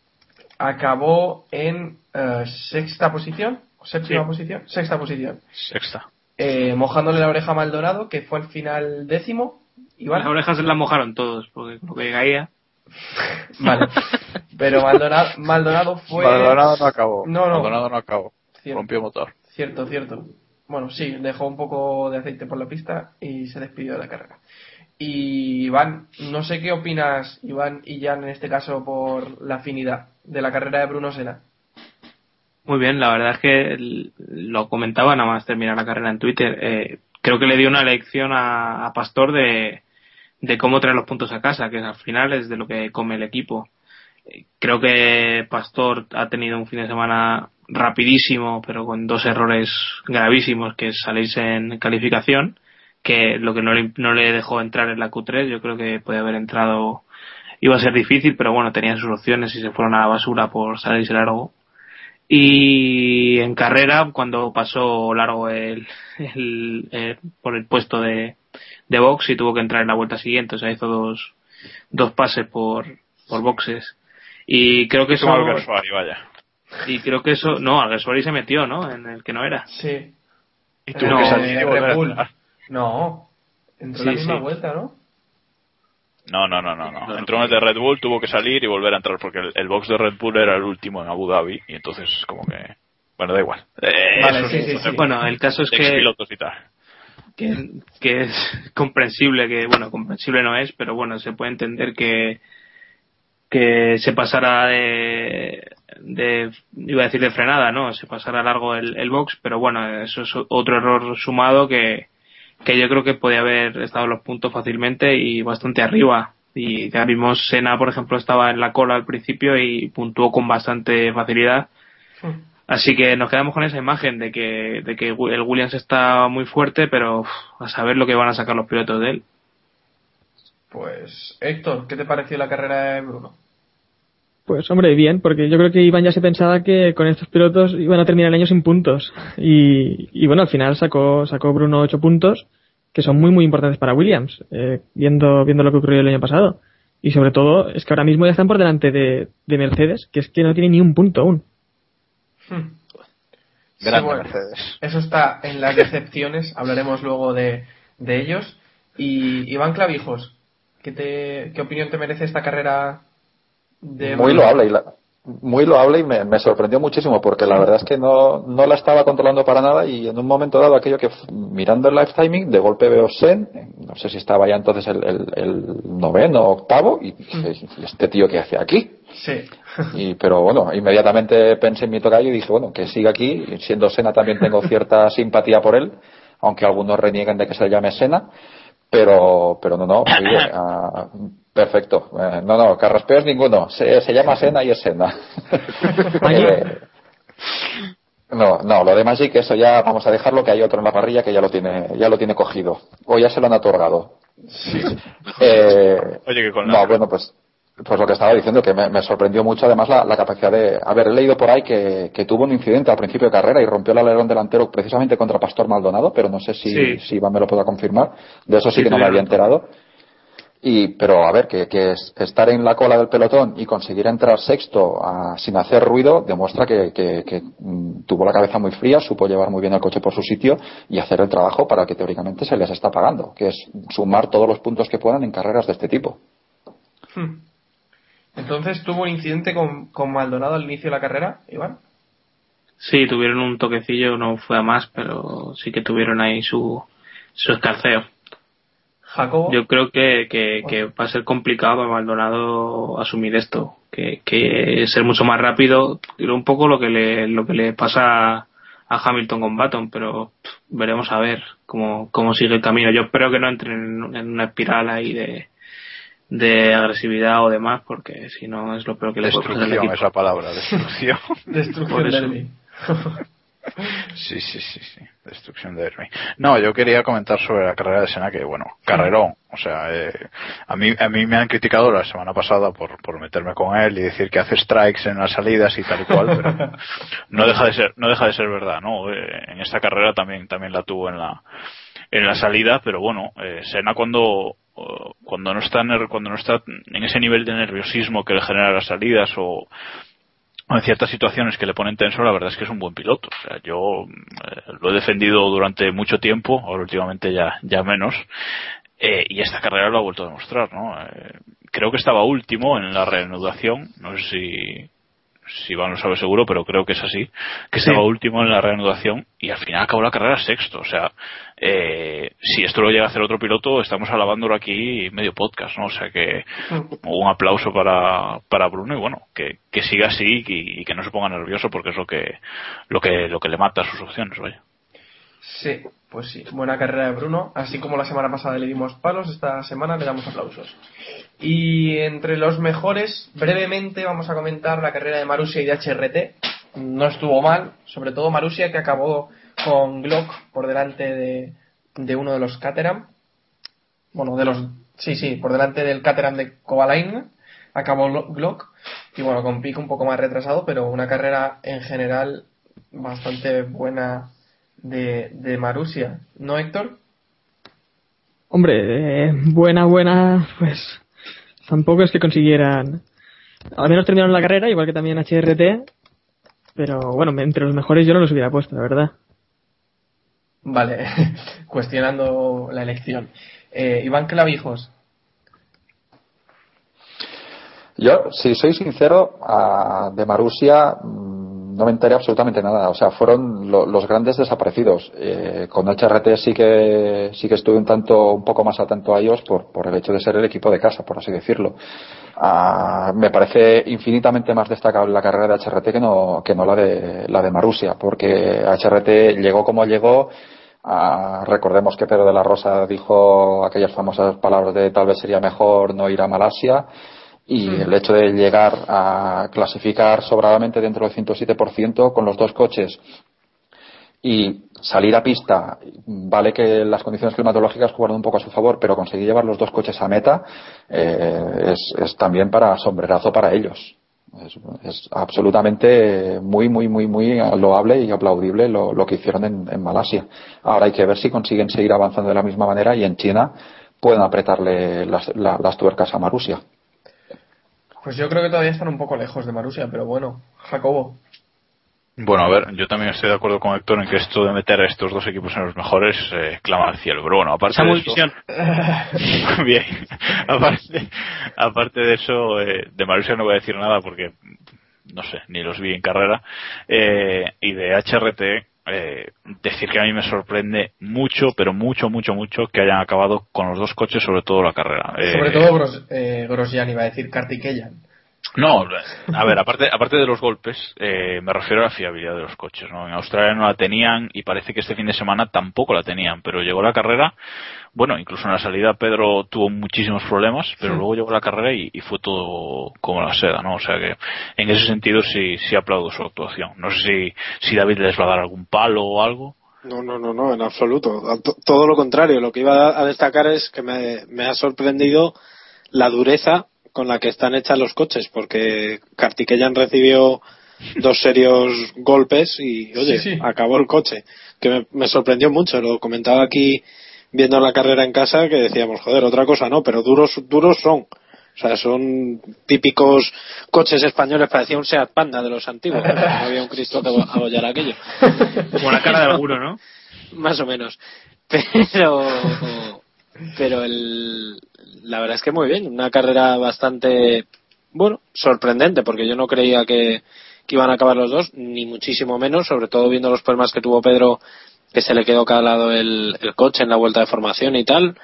Acabó en eh, sexta posición, o séptima Sí. posición, sexta posición, sexta eh, mojándole la oreja a Maldonado, que fue al final décimo. Las orejas se las mojaron todos, porque lo que caía. <laughs> Vale. Pero Maldonado, Maldonado fue. Maldonado no acabó No, no. Maldonado no acabó Cierto. rompió motor Cierto, cierto. Bueno, sí, dejó un poco de aceite por la pista y se despidió de la carrera. Y Iván, no sé qué opinas, Iván y Jan, en este caso, por la afinidad de la carrera de Bruno Sena. Muy bien, la verdad es que lo comentaba nada más terminar la carrera en Twitter. Eh, creo que le dio una lección a, a Pastor de, de cómo traer los puntos a casa, que al final es de lo que come el equipo. creo que Pastor ha tenido un fin de semana rapidísimo, pero con dos errores gravísimos, que es en calificación, que lo que no le, no le dejó entrar en la Q3, yo creo que puede haber entrado, iba a ser difícil, pero bueno, tenía sus opciones y se fueron a la basura por salirse largo. Y en carrera, cuando pasó largo el, el, eh, por el puesto de, de box y tuvo que entrar en la vuelta siguiente, o sea, hizo dos, dos pases por, por boxes. Y creo que eso. Como Alguersuari, vaya. Y creo que eso. No, Alguersuari se metió, ¿no? En el que no era. Sí. Y tuvo No, que salir y. No. Entró Sí, la misma sí. vuelta, ¿no? No, no, no, no, no. Entró en el de Red Bull, tuvo que salir y volver a entrar porque el, el box de Red Bull era el último en Abu Dhabi y entonces como que... Bueno, da igual. Eh, Vale, sí, sí, sí. Bueno, el caso es que, expilotos y tal. Que, es <laughs> comprensible, que, bueno, comprensible no es, pero bueno, se puede entender que, que se pasara de, de, iba a decir de frenada, ¿no? Se pasara largo el, box, pero bueno, eso es otro error sumado que, que yo creo que podía haber estado en los puntos fácilmente y bastante arriba. Y ya vimos Sena, por ejemplo, estaba en la cola al principio y puntuó con bastante facilidad. Así que nos quedamos con esa imagen de que, de que el Williams está muy fuerte, pero uf, a saber lo que van a sacar los pilotos de él. Pues, Héctor, ¿qué te pareció la carrera de Bruno? Pues hombre, bien, porque yo creo que Iván ya se pensaba que con estos pilotos iban a terminar el año sin puntos. <laughs> Y, y bueno, al final sacó, sacó Bruno ocho puntos, que son muy muy importantes para Williams, eh, viendo, viendo lo que ocurrió el año pasado. Y sobre todo, es que ahora mismo ya están por delante de, de Mercedes, que es que no tiene ni un punto aún. Hmm. Grande Sí, bueno, Mercedes. Eso está en las decepciones, hablaremos luego de, de ellos. Y Iván Clavijos, ¿qué, te, ¿qué opinión te merece esta carrera de Muy loable y la- muy loable y me, me sorprendió muchísimo porque la verdad es que no, no la estaba controlando para nada y en un momento dado aquello que mirando el live timing de golpe veo Sen, no sé si estaba ya entonces el, el, el noveno octavo y dije, "¿Y este tío qué hace aquí? Sí. Y, pero bueno, inmediatamente pensé en mi tocayo y dije, bueno, que siga aquí. Siendo Sena también tengo cierta <laughs> simpatía por él, aunque algunos reniegan de que se llame Sena. Pero, pero no, no, <coughs> oye, perfecto. Eh, no, no, carraspeos ninguno. Se, se llama Sena y es Sena. <laughs> Eh, no, no, lo de Magic, eso ya vamos a dejarlo que hay otro en la parrilla que ya lo tiene, ya lo tiene cogido. O ya se lo han otorgado. <laughs> Eh, Oye, que con no, la... bueno, pues, pues lo que estaba diciendo, que me, me sorprendió mucho además la, la capacidad de haber leído por ahí que, que tuvo un incidente al principio de carrera y rompió el alerón delantero precisamente contra Pastor Maldonado, pero no sé si, Sí. si Iván me lo pueda confirmar. De eso sí, Sí, que no me había enterado. Y, pero a ver, que, que es- estar en la cola del pelotón y conseguir entrar sexto ah, sin hacer ruido demuestra que, que- que, mm, tuvo la cabeza muy fría, supo llevar muy bien el coche por su sitio y hacer el trabajo para que teóricamente se les está pagando, que es sumar todos los puntos que puedan en carreras de este tipo. Hmm. Entonces, ¿tuvo un incidente con, con Maldonado al inicio de la carrera, Iván? Sí, tuvieron un toquecillo, no fue a más, pero sí que tuvieron ahí su, su escarceo. Jacobo. Yo creo que, que, que va a ser complicado para Maldonado asumir esto, que, que ser mucho más rápido, un poco lo que le, lo que le pasa a Hamilton con Baton, pero pff, veremos a ver cómo, cómo sigue el camino. Yo espero que no entre en, en una espiral ahí de, de agresividad o demás, porque si no es lo peor que le puede pasar Destrucción, esa palabra, destrucción. <laughs> Destrucción. <laughs> Sí, sí, sí, sí. Destrucción de Derby. No, yo quería comentar sobre la carrera de Sena que, bueno, carrerón. O sea, eh, a mí a mí me han criticado la semana pasada por, por meterme con él y decir que hace strikes en las salidas y tal y cual, pero <laughs> no deja de ser no deja de ser verdad, ¿no? Eh, en esta carrera también también la tuvo en la en la salida, pero bueno, eh, Sena cuando cuando no está ner- cuando no está en ese nivel de nerviosismo que le genera las salidas o en ciertas situaciones que le ponen tenso, la verdad es que es un buen piloto. O sea, yo eh, lo he defendido durante mucho tiempo, ahora últimamente ya, ya menos, eh, y esta carrera lo ha vuelto a demostrar, ¿no? Eh, creo que estaba último en la reanudación, no sé si, si Iván lo sabe seguro, pero creo que es así, que Sí. estaba último en la reanudación y al final acabó la carrera sexto. O sea, eh, si esto lo llega a hacer otro piloto, estamos alabándolo aquí medio podcast, ¿no? O sea que un aplauso para, para Bruno y bueno, que, que siga así y, y que no se ponga nervioso porque es lo que, lo que, lo que le mata sus opciones, vaya. Sí, pues sí, buena carrera de Bruno. Así como la semana pasada le dimos palos, esta semana le damos aplausos. Y entre los mejores, brevemente vamos a comentar la carrera de Marusia y de HRT. No estuvo mal, sobre todo Marusia que acabó con Glock por delante de, de uno de los Caterham. Bueno, de los. Sí, sí, por delante del Caterham de Kovalainen. Acabó Glock. Y bueno, con pico un poco más retrasado, pero una carrera en general bastante buena de, de Marusia. ¿No, Héctor? Hombre, eh, buena, buena, pues tampoco es que consiguieran. Al menos terminaron la carrera, igual que también HRT. Pero bueno, entre los mejores yo no los hubiera puesto, la verdad. Vale, <laughs> cuestionando la elección. Eh, Iván Clavijos. Yo, si soy sincero, de Marusia no me enteré absolutamente nada. O sea, fueron lo- los grandes desaparecidos. Eh, con HRT sí que sí que estuve un tanto, un poco más atento a ellos por, por el hecho de ser el equipo de casa, por así decirlo. Ah, me parece infinitamente más destacable la carrera de HRT que no que no la de la de Marusia, porque HRT llegó como llegó. Ah, recordemos que Pedro de la Rosa dijo aquellas famosas palabras de tal vez sería mejor no ir a Malasia y el hecho de llegar a clasificar sobradamente dentro del 107% con los dos coches y salir a pista, vale que las condiciones climatológicas jugaron un poco a su favor, pero conseguir llevar los dos coches a meta eh, es, es también para sombrerazo para ellos. Es, es absolutamente muy, muy, muy, muy loable y aplaudible lo, lo que hicieron en, en Malasia. Ahora hay que ver si consiguen seguir avanzando de la misma manera y en China pueden apretarle las, la- las tuercas a Marusia. Pues yo creo que todavía están un poco lejos de Marusia, pero bueno, Jacobo. Bueno, a ver, yo también estoy de acuerdo con Héctor en que esto de meter a estos dos equipos en los mejores eh, clama al cielo. Pero bueno, aparte de eso, <laughs> bien, aparte, aparte de eso, eh, de Marusia no voy a decir nada porque no sé, ni los vi en carrera. Eh, y de HRT, eh, decir que a mí me sorprende mucho, pero mucho, mucho, mucho que hayan acabado con los dos coches, sobre todo la carrera. Eh, Sobre todo Gros, eh, Grosjean iba a decir Kartikeyan. no, a ver, aparte, aparte de los golpes, eh, me refiero a la fiabilidad de los coches. ¿no? En Australia no la tenían y parece que este fin de semana tampoco la tenían, pero llegó la carrera, bueno, incluso en la salida Pedro tuvo muchísimos problemas, pero luego llegó la carrera y, y fue todo como la seda, ¿no? O sea que en ese sentido sí, sí aplaudo su actuación. No sé si, si David les va a dar algún palo o algo. No, no, no, no, en absoluto. Todo lo contrario. Lo que iba a destacar es que me, me ha sorprendido la dureza con la que están hechas los coches, porque Kartikeyan recibió <laughs> dos serios golpes y, oye, Sí, sí. acabó el coche. Que me, me sorprendió mucho. Lo comentaba aquí viendo la carrera en casa que decíamos, joder, otra cosa no, pero duros, duros son. O sea, son típicos coches españoles, parecía un Seat Panda de los antiguos. No había un Cristo que abollar aquello. Como la cara de alguno, ¿no? <laughs> Más o menos. Pero, pero el, la verdad es que muy bien. Una carrera bastante, bueno, sorprendente, porque yo no creía que, que iban a acabar los dos, ni muchísimo menos, sobre todo viendo los problemas que tuvo Pedro, que se le quedó calado el, el coche en la vuelta de formación y tal.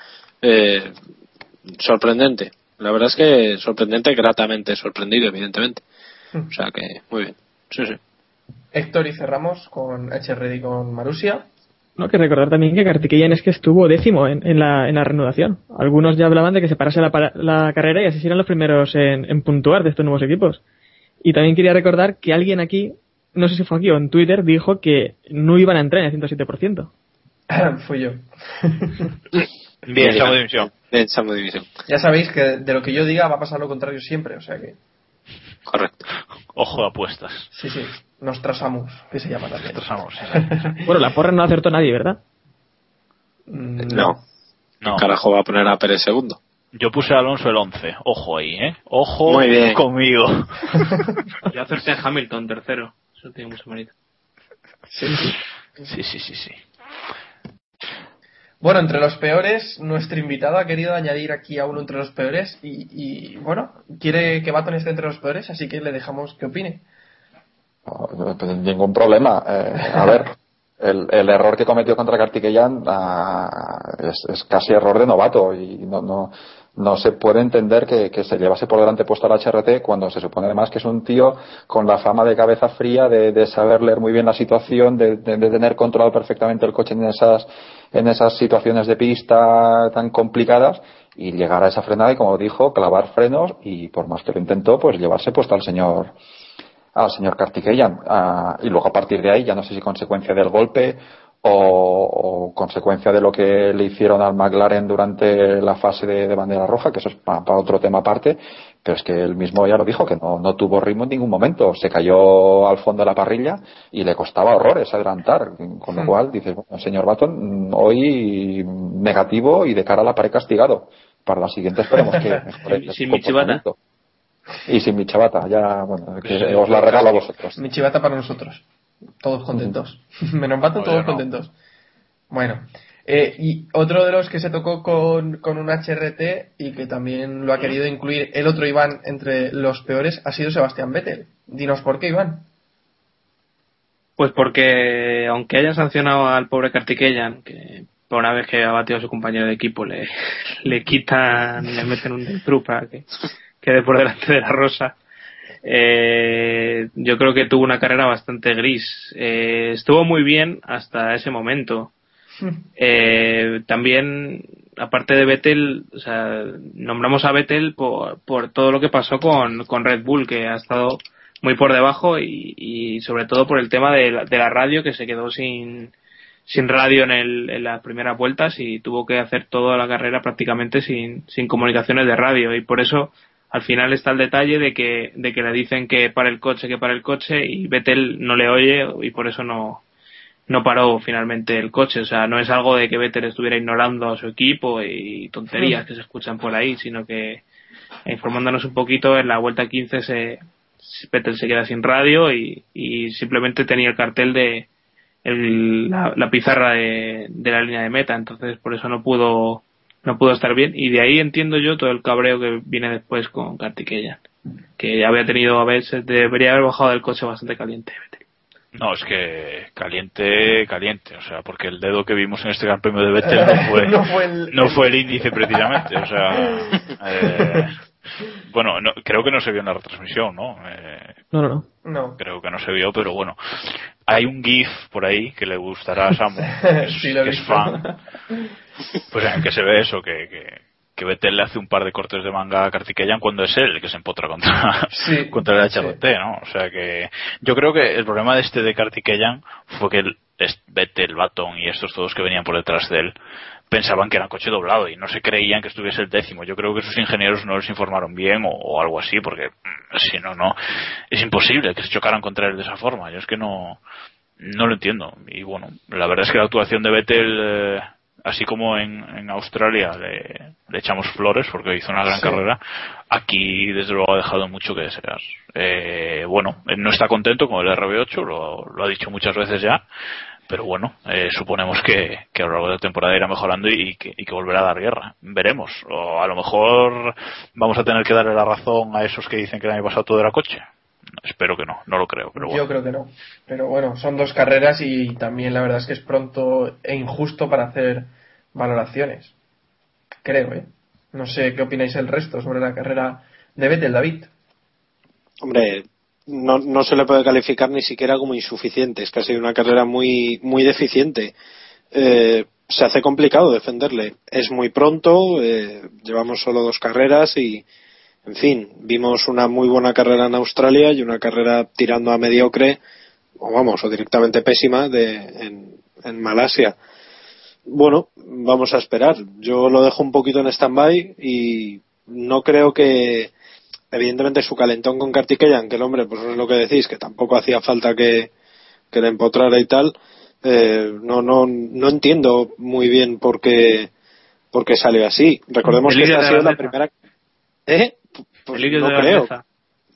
Eh, sorprendente. La verdad es que sorprendente, gratamente sorprendido, evidentemente. O sea que, muy bien. Sí, sí. Héctor y cerramos con HRD y con Marusia. No, que recordar también que Kartikeyan es que estuvo décimo en, en la, en la reanudación. Algunos ya hablaban de que se parase la, la carrera y así serían los primeros en, en puntuar de estos nuevos equipos. Y también quería recordar que alguien aquí, no sé si fue aquí o en Twitter, dijo que no iban a entrar en el 107%. <coughs> Fui yo. <laughs> Bien, Samu Dimisión. Bien, Samu Dimisión. Ya sabéis que de lo que yo diga va a pasar lo contrario siempre, o sea que. Correcto. Ojo de apuestas. Sí, sí. Nos trasamos, que se llama también. Trasamos. <laughs> Bueno, la porra no la acertó nadie, ¿verdad? Mm, No. No. Carajo va a poner a Pérez segundo. Yo puse a Alonso el 11. Ojo ahí, ¿eh? Ojo Muy bien. conmigo. <laughs> Yo acerté a Hamilton tercero. Eso tiene mucho mérito. Sí, sí. Sí, sí, sí. Bueno, entre los peores, nuestro invitado ha querido añadir aquí a uno entre los peores y, y, bueno, quiere que Baton esté entre los peores, así que le dejamos que opine. No, pues ningún problema. Eh, a ver, el, el error que cometió contra Kartikeyan ah, es, es casi error de novato y no, no, no se puede entender que, que, se llevase por delante puesto al HRT cuando se supone además que es un tío con la fama de cabeza fría, de, de saber leer muy bien la situación, de, de, tener controlado perfectamente el coche en esas, en esas situaciones de pista tan complicadas y llegar a esa frenada y como dijo, clavar frenos y por más que lo intentó, pues llevarse puesto al señor al señor Kartikeyan. Uh, y luego a partir de ahí, ya no sé si consecuencia del golpe o, o, consecuencia de lo que le hicieron al McLaren durante la fase de, de bandera roja, que eso es para pa otro tema aparte, pero es que él mismo ya lo dijo, que no, no tuvo ritmo en ningún momento, se cayó al fondo de la parrilla y le costaba horrores adelantar, con lo Hmm. cual dices, bueno, señor Baton, hoy negativo y de cara a la pared castigado. Para la siguiente esperemos que <laughs> mejore Sin- mi chivata. Y sin mi chavata, ya, bueno, que os la regalo a vosotros. Mi chivata para nosotros. Todos contentos. <laughs> Menos Baton, todos no. contentos. Bueno. eh, y otro de los que se tocó con, con un HRT y que también lo ha querido incluir el otro Iván entre los peores ha sido Sebastián Vettel. Dinos por qué, Iván. Pues porque, aunque hayan sancionado al pobre Kartikeyan, que por una vez que ha batido a su compañero de equipo le, <laughs> le quitan, le meten un para que quede por delante de la rosa, eh, yo creo que tuvo una carrera bastante gris. Eh, estuvo muy bien hasta ese momento. Eh, también, aparte de Vettel, o sea, nombramos a Vettel por, por todo lo que pasó con, con Red Bull, que ha estado muy por debajo y, y sobre todo por el tema de la, de la radio, que se quedó sin, sin radio en, el, en las primeras vueltas y tuvo que hacer toda la carrera prácticamente sin, sin comunicaciones de radio. Y por eso, al final está el detalle de que, de que le dicen que para el coche, que para el coche, y Vettel no le oye y por eso no, no paró finalmente el coche. O sea, no es algo de que Vettel estuviera ignorando a su equipo y tonterías que se escuchan por ahí, sino que informándonos un poquito, en la vuelta 15 se, Vettel se queda sin radio y, y simplemente tenía el cartel de el, la, la, pizarra de, de, la línea de meta, entonces por eso no pudo no pudo estar bien y de ahí entiendo yo todo el cabreo que viene después con Kartikeyan, que ya había tenido a veces debería haber bajado del coche bastante caliente. No, es que caliente, caliente, o sea, porque el dedo que vimos en este Gran Premio de Vettel no fue, <laughs> no fue, el, no fue el índice precisamente, o sea, eh, bueno, no, creo que no se vio en la retransmisión, ¿no? Eh, no, no, no. No. Creo que no se vio, pero bueno. Hay un GIF por ahí que le gustará a Samu, <laughs> que es, sí, lo que es fan. Pues en el que se ve eso, que, que, que Vettel le hace un par de cortes de manga a Kartikeyan cuando es él el que se empotra contra, sí, <laughs> contra el HRT, sí. ¿no? O sea que yo creo que el problema de este de Kartikeyan fue que el, Vettel, Baton y estos todos que venían por detrás de él pensaban que era coche doblado y no se creían que estuviese el décimo. Yo creo que sus ingenieros no les informaron bien o, o algo así, porque mm, si no, no, es imposible que se chocaran contra él de esa forma. Yo es que no, no lo entiendo. Y bueno, la verdad es que la actuación de Vettel, eh, así como en, en Australia le, le, echamos flores porque hizo una gran sí. carrera, aquí desde luego ha dejado mucho que desear. Eh, bueno, él no está contento con el RB8, lo, lo ha dicho muchas veces ya, pero bueno, eh, suponemos que, que, a lo largo de la temporada irá mejorando y que, y que, volverá a dar guerra. Veremos. O a lo mejor vamos a tener que darle la razón a esos que dicen que el año pasado todo era coche. Espero que no, no lo creo. Pero bueno. Yo creo que no. Pero bueno, son dos carreras y también la verdad es que es pronto e injusto para hacer valoraciones. Creo, ¿eh? No sé qué opináis el resto sobre la carrera de Vettel, David. Hombre, no, no se le puede calificar ni siquiera como insuficiente. Es que ha sido una carrera muy, muy deficiente. Eh, se hace complicado defenderle. Es muy pronto, eh, llevamos solo dos carreras y, en fin, vimos una muy buena carrera en Australia y una carrera tirando a mediocre, o vamos, o directamente pésima de, en, en Malasia. Bueno, vamos a esperar. Yo lo dejo un poquito en stand-by y no creo que, evidentemente su calentón con Kartikeyan, que el hombre, pues es lo que decís, que tampoco hacía falta que, que le empotrara y tal, eh, no, no, no entiendo muy bien por qué, por qué salió así. Recordemos que esta ha sido la, la primera. ¿Eh? Pues no creo.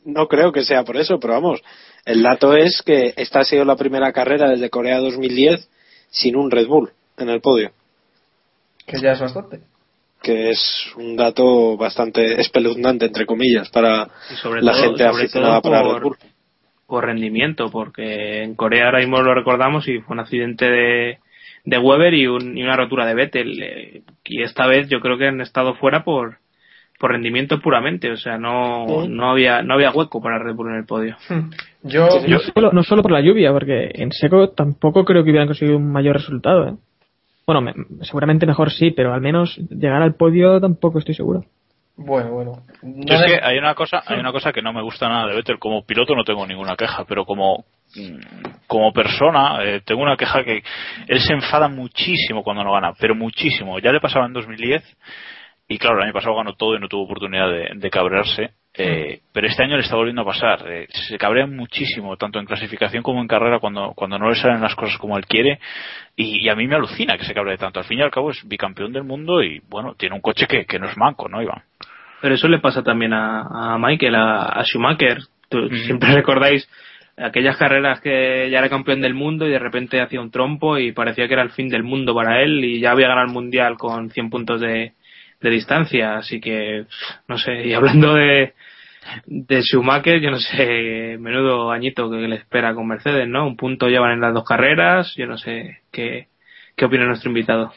No creo que sea por eso, pero vamos. El dato es que esta ha sido la primera carrera desde Corea 2010 sin un Red Bull en el podio. Que ya es bastante que es un dato bastante espeluznante entre comillas para la todo, gente aficionada por, para Red Bull. por rendimiento porque en Corea ahora mismo lo recordamos y fue un accidente de, de Weber y, un, y una rotura de Vettel eh, y esta vez yo creo que han estado fuera por por rendimiento puramente, o sea, no, no había no había hueco para Red Bull en el podio. Yo, no, solo, no solo por la lluvia, porque en seco tampoco creo que hubieran conseguido un mayor resultado. ¿eh? Bueno, me- seguramente mejor sí, pero al menos llegar al podio tampoco estoy seguro. Bueno, bueno. Yo es que hay una cosa, hay una cosa que no me gusta nada de Vettel. Como piloto no tengo ninguna queja, pero como como persona eh, tengo una queja que él se enfada muchísimo cuando no gana, pero muchísimo. Ya le pasaba en 2010 y claro, el año pasado ganó todo y no tuvo oportunidad de, de cabrearse. Eh, pero este año le está volviendo a pasar. Eh, se cabrea muchísimo, tanto en clasificación como en carrera, cuando, cuando no le salen las cosas como él quiere. Y, y a mí me alucina que se cabree tanto. Al fin y al cabo es bicampeón del mundo y, bueno, tiene un coche que, que no es manco, ¿no, Iván? Pero eso le pasa también a, a Michael, a, a Schumacher. Tú- Siempre <laughs> recordáis aquellas carreras que ya era campeón del mundo y de repente hacía un trompo y parecía que era el fin del mundo para él y ya había ganado el mundial con 100 puntos de, de distancia. Así que, no sé, y hablando de, de Schumacher, yo no sé, menudo añito que le espera con Mercedes, ¿no? Un punto llevan en las dos carreras, yo no sé qué, qué opina nuestro invitado.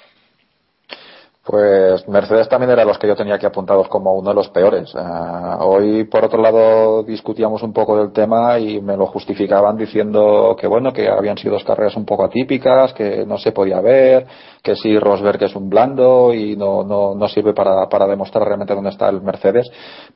Pues Mercedes también era los que yo tenía aquí apuntados como uno de los peores. Ah, hoy, por otro lado, discutíamos un poco del tema y me lo justificaban diciendo que bueno, que habían sido dos carreras un poco atípicas, que no se podía ver, que sí, Rosberg es un blando y no, no, no sirve para, para demostrar realmente dónde está el Mercedes.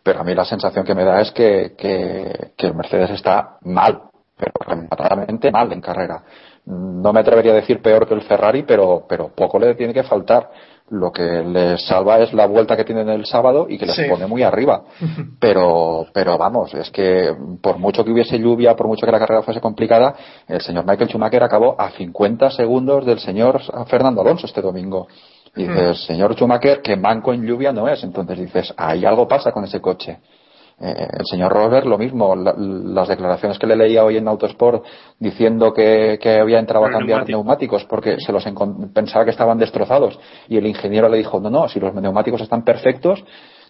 Pero a mí la sensación que me da es que, que, que el Mercedes está mal, pero rematadamente mal en carrera. No me atrevería a decir peor que el Ferrari, pero, pero poco le tiene que faltar. Lo que les salva es la vuelta que tienen el sábado y que les Sí. pone muy arriba. <laughs> Pero, pero vamos, es que por mucho que hubiese lluvia, por mucho que la carrera fuese complicada, el señor Michael Schumacher acabó a 50 segundos del señor Fernando Alonso este domingo. Y dices, señor Schumacher, que manco en lluvia no es. Entonces dices, ahí algo pasa con ese coche. Eh, el señor Rosberg lo mismo, la- las declaraciones que le leía hoy en Autosport diciendo que, que había entrado a cambiar neumáticos. neumáticos porque se los pensaba que estaban destrozados y el ingeniero le dijo, no, no, si los neumáticos están perfectos,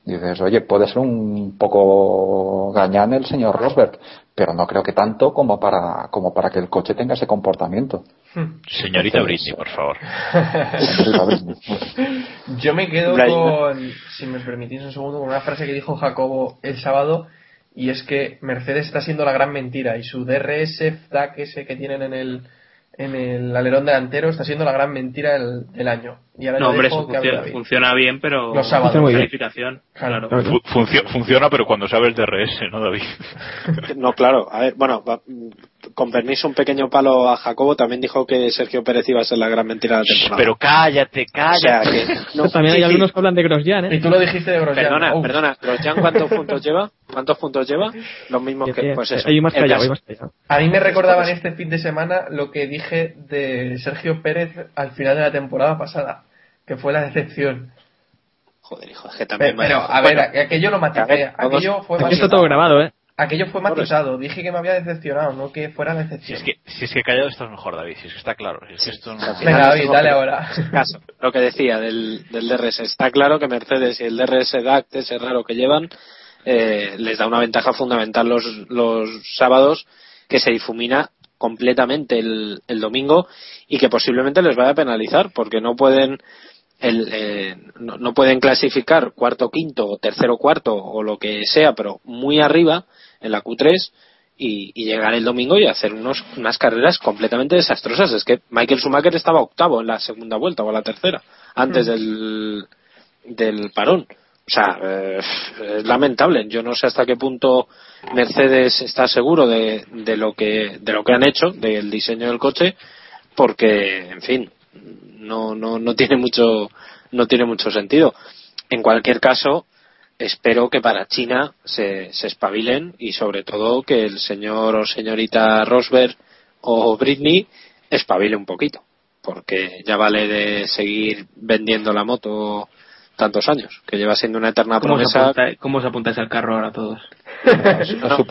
dices, oye, puede ser un poco gañán el señor Rosberg, pero no creo que tanto como para, como para que el coche tenga ese comportamiento. <laughs> Señorita Britney, por favor. <laughs> Yo me quedo con, si me permitís un segundo, con una frase que dijo Jacobo el sábado, y es que Mercedes está siendo la gran mentira, y su DRS FDAC ese que tienen en el, en el alerón delantero está siendo la gran mentira del, del año. Y ahora No, hombre, eso funciona, bien, pero Los sábados. Funciona muy bien. calificación, claro. Fu- funcio- funciona, pero cuando sabe el DRS, ¿no, David? <laughs> No, claro. A ver, bueno, va- con permiso, un pequeño palo a Jacobo. También dijo que Sergio Pérez iba a ser la gran mentira de la temporada. Pero cállate, o sea, cállate. que, no, También hay sí, sí. algunos que hablan de Grosjean, ¿eh? Y tú lo dijiste de Grosjean. Perdona, perdona. ¿Grosjean cuántos puntos lleva? ¿Cuántos puntos lleva? Los mismos que, pues eso. hay más callado, caso- hay más callado. A mí me recordaban este fin de semana lo que dije de Sergio Pérez al final de la temporada pasada, que fue la decepción. Joder, hijo, es que Pero, también... pero, vaya- a ver, bueno, aquello lo todos- aquello fue Aquí está todo grabado, ¿eh? Aquello fue matizado, dije que me había decepcionado, no que fuera Si decepción. es que, si es que callado estás mejor, David, si es que está claro. Si es que esto no... Venga, David, dale ahora. caso, lo que decía del, del DRS. Está claro que Mercedes y el DRS DAC, ese raro que llevan, eh, les da una ventaja fundamental los, los sábados que se difumina completamente el, el domingo y que posiblemente les vaya a penalizar porque no pueden el, eh, no, no pueden clasificar cuarto quinto o tercero cuarto o lo que sea pero muy arriba en la Q3 y, y llegar el domingo y hacer unos, unas carreras completamente desastrosas. Es que Michael Schumacher estaba octavo en la segunda vuelta o en la tercera, antes del, del parón. O sea, eh, es lamentable. Yo no sé hasta qué punto Mercedes está seguro de, de lo que de lo que han hecho, del diseño del coche, porque, en fin, no no no tiene mucho no tiene mucho sentido. En cualquier caso, espero que para China se, se espabilen y sobre todo que el señor o señorita Rosberg o Britney espabile un poquito, porque ya vale de seguir vendiendo la moto tantos años, que lleva siendo una eterna ¿Cómo promesa. apuntáis, ¿Cómo os apuntáis al carro ahora todos? <laughs> No.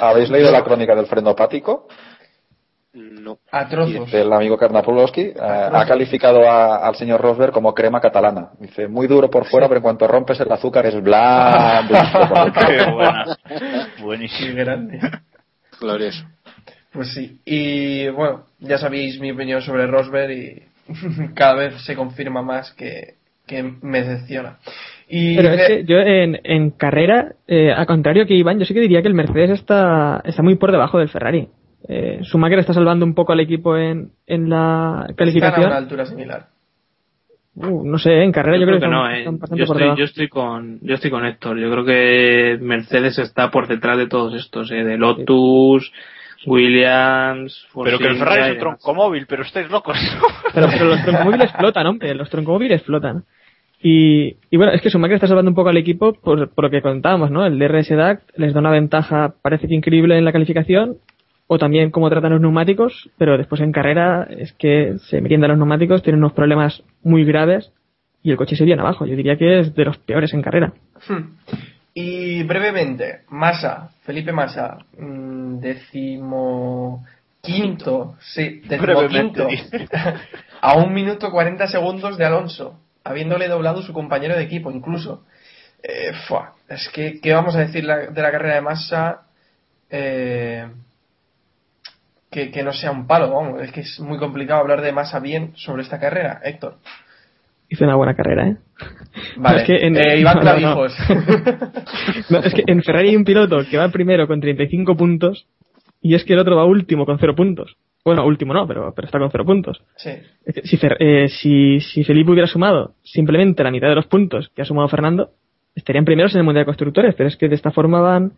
¿Habéis leído la crónica del frenopático? No. A trozos. del amigo Karnapolowski, eh, ha calificado a- al señor Rosberg como crema catalana. Dice, muy duro por fuera, pero en cuanto rompes el azúcar es blando. <laughs> Qué buena. <laughs> Qué Buenísimo. grande. Glorioso. Pues sí. Y bueno, ya sabéis mi opinión sobre Rosberg y <laughs> cada vez se confirma más que que me decepciona. Y Pero es que yo en, en carrera, eh, al contrario que Iván, yo sí que diría que el Mercedes está, está muy por debajo del Ferrari. Eh, Schumacher está salvando un poco al equipo en, en la están a calificación. una altura similar. Uh, no sé, en carrera yo, creo que, no, están- eh. están yo, por estoy, yo estoy con yo estoy con Héctor. Yo creo que Mercedes está por detrás de todos estos, eh, de Lotus, Williams, Pero que el Ferrari es un troncomóvil, pero estáis locos. <laughs> Pero, pero los troncomóviles flotan, hombre, los troncomóviles flotan. Y, y bueno, es que Schumacher está salvando un poco al equipo por, por lo que contábamos, ¿no? El DRS DAC les da una ventaja, parece que increíble en la calificación, o también cómo tratan los neumáticos, pero después en carrera es que se meriendan los neumáticos, tienen unos problemas muy graves y el coche se viene abajo. Yo diría que es de los peores en carrera. Hmm. Y brevemente, Massa, Felipe Massa, mm, décimo quinto, sí, décimo Brevemente, quinto, dice. <laughs> a un minuto 40 segundos de Alonso, habiéndole doblado su compañero de equipo incluso. Eh, fua, es que, ¿qué vamos a decir la- de la carrera de Massa? Eh, que, que no sea un palo, vamos, es que es muy complicado hablar de Massa bien sobre esta carrera, Héctor. Hizo una buena carrera, ¿eh? Vale, <laughs> No, es que en- eh, Iván <laughs> no. <laughs> No, es que en Ferrari hay un piloto que va primero con 35 puntos y es que el otro va último con 0 puntos. Bueno, último no, pero, pero está con 0 puntos. sí. Es que Si, Fer- eh, si, si Felipe hubiera sumado simplemente la mitad de los puntos que ha sumado Fernando, estarían primeros en el Mundial de Constructores, pero es que de esta forma van,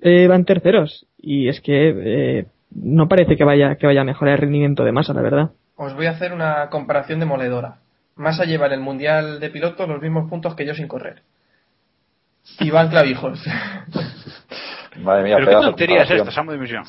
eh, van terceros. Y es que eh, no parece que vaya, que vaya a mejorar el rendimiento de masa, la verdad. Os voy a hacer una comparación demoledora. Massa lleva en el Mundial de Pilotos los mismos puntos que yo sin correr. Iván Clavijos. <laughs> Madre mía, Pero qué tontería es esta. Samu Dimisión.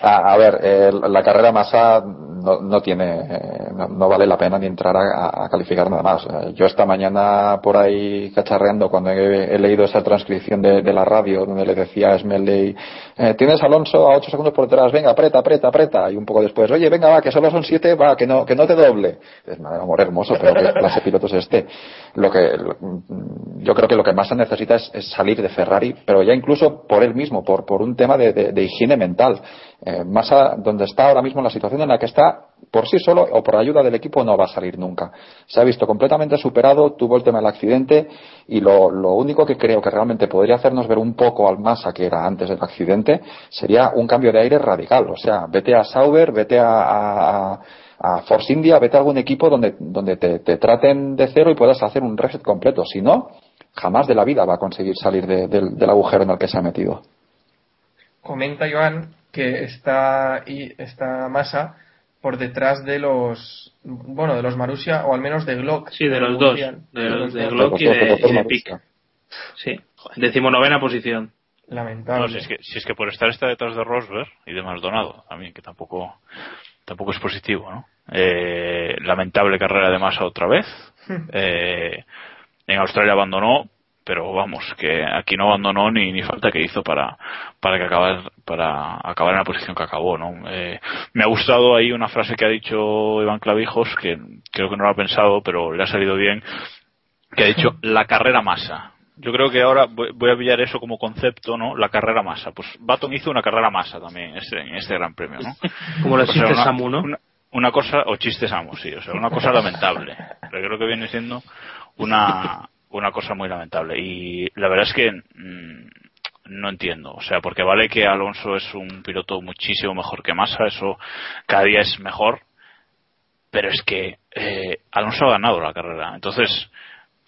a, <laughs> <laughs> a ver, eh, la carrera masa no, no tiene, no, vale la pena ni entrar a, calificar nada más. Eh, Yo esta mañana por ahí cacharreando cuando he, leído esa transcripción de, la radio donde le decía a Smelley, eh, tienes Alonso a 8 segundos por detrás, venga, aprieta, aprieta, aprieta. Y un poco después, oye, venga, va, que solo son 7, va, que no, que no te doble. Es amor hermoso, pero qué clase de piloto es este. Lo que, lo- yo creo que lo que más se necesita es, salir de Ferrari, pero ya incluso por él mismo, por, por un tema de higiene mental. Eh, Massa, donde está ahora mismo, la situación en la que está, por sí solo o por ayuda del equipo, no va a salir nunca. Se ha visto completamente superado, tuvo el tema del accidente y lo, lo único que creo que realmente podría hacernos ver un poco al Massa que era antes del accidente sería un cambio de aire radical. O sea, vete a Sauber, vete a, a- a- a Force India, vete a algún equipo donde, te, te traten de cero y puedas hacer un reset completo. Si no, jamás de la vida va a conseguir salir de- del, agujero en el que se ha metido. Comenta Iván que está, y está Massa por detrás de los, bueno, de los Marussia o al menos de Glock. Sí, de los dos, de los de dos. Glock y de, y de Marussia. Pic. Sí, decimonovena posición. Lamentable. No, si es, que, si es que por estar está detrás de Rosberg y de Maldonado también, que tampoco tampoco es positivo, ¿no? Eh, lamentable carrera de masa otra vez. <laughs> Eh, en Australia abandonó, pero vamos, que aquí no abandonó ni, ni falta que hizo para, para que acabar, para acabar en la posición que acabó, ¿no? Eh, me ha gustado ahí una frase que ha dicho Iván Clavijos, que creo que no lo ha pensado, pero le ha salido bien, que ha dicho la carrera masa. Yo creo que ahora voy a pillar eso como concepto, ¿no? La carrera masa. Pues Baton hizo una carrera masa también en este, en este gran premio, ¿no? <laughs> Como lo O sea, Samu, ¿no? Una, una cosa, o chiste Samu, sí, o sea, una cosa lamentable. Pero creo que viene siendo una, una cosa muy lamentable. Y la verdad es que mm, no entiendo. O sea, porque vale que Alonso es un piloto muchísimo mejor que Massa, eso cada día es mejor. Pero es que eh, Alonso ha ganado la carrera. Entonces,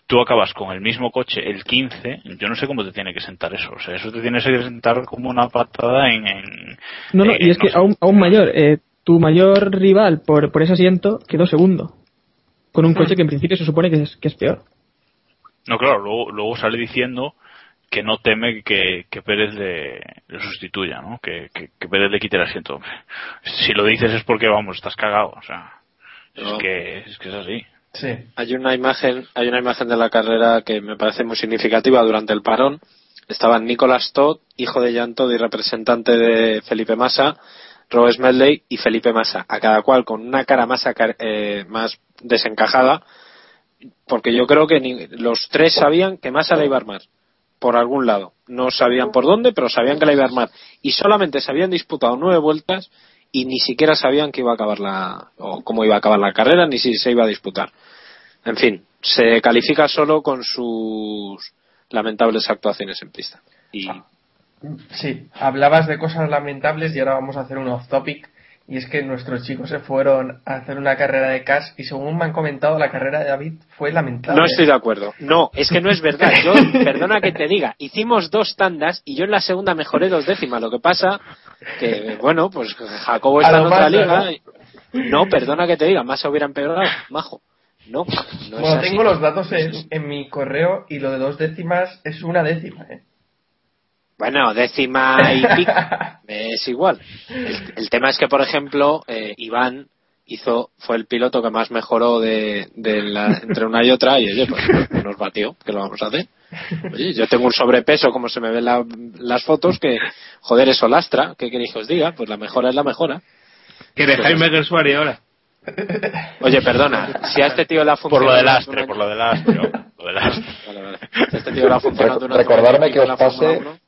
tú acabas con el mismo coche el 15, yo no sé cómo te tiene que sentar eso. O sea, eso te tiene que sentar como una patada en. en- No, no, en- y es no que sé. aún, aún mayor, eh, tu mayor rival por, por ese asiento quedó segundo. Con un coche que en principio se supone que es, que es peor. No, claro, luego, luego sale diciendo que no teme que, que Pérez le, le sustituya, ¿no? Que, que, que Pérez le quite el asiento. Si lo dices es porque, vamos, estás cagado. O sea, es, que, es que es así. Sí. Hay una imagen, hay una imagen de la carrera que me parece muy significativa durante el parón. Estaban Nicolas Todd, hijo de Jan Todd y representante de Felipe Massa, Rob Smedley y Felipe Massa, a cada cual con una cara más, eh, más desencajada, porque yo creo que ni- los tres sabían que Massa la iba a armar, por algún lado. No sabían por dónde, pero sabían que la iba a armar. Y solamente se habían disputado nueve vueltas y ni siquiera sabían que iba a acabar la o cómo iba a acabar la carrera ni si se iba a disputar. En fin, se califica solo con sus lamentables actuaciones en pista. Y Sí, hablabas de cosas lamentables y ahora vamos a hacer un off topic. Y es que nuestros chicos se fueron a hacer una carrera de cash y según me han comentado, la carrera de David fue lamentable. no estoy de acuerdo. No, es que no es verdad. Yo, <laughs> perdona que te diga, hicimos dos tandas y yo en la segunda mejoré dos décimas. Lo que pasa que, bueno, pues Jacobo está en otra liga. ¿no? No, perdona que te diga, más se hubiera empeorado, majo. No, no es así. tengo los datos en, en mi correo y lo de dos décimas es una décima. ¿eh? Bueno, décima y <laughs> pico, es igual. El, el tema es que, por ejemplo, eh, Iván hizo fue el piloto que más mejoró de, de la- entre una y otra y oye, pues nos batió, que lo vamos a hacer. Oye, yo tengo un sobrepeso, como se me ven la- las fotos, que, joder, eso lastra, ¿qué queréis que os diga? Pues la mejora es la mejora. Que de Jaime Gersuari ahora. Oye, perdona, si a este tío le ha Por funcionado... por lo del astre. ¿no? <laughs> Lo del astre. Vale, vale. Si a este tío le ha funcionado recordarme que os la Fórmula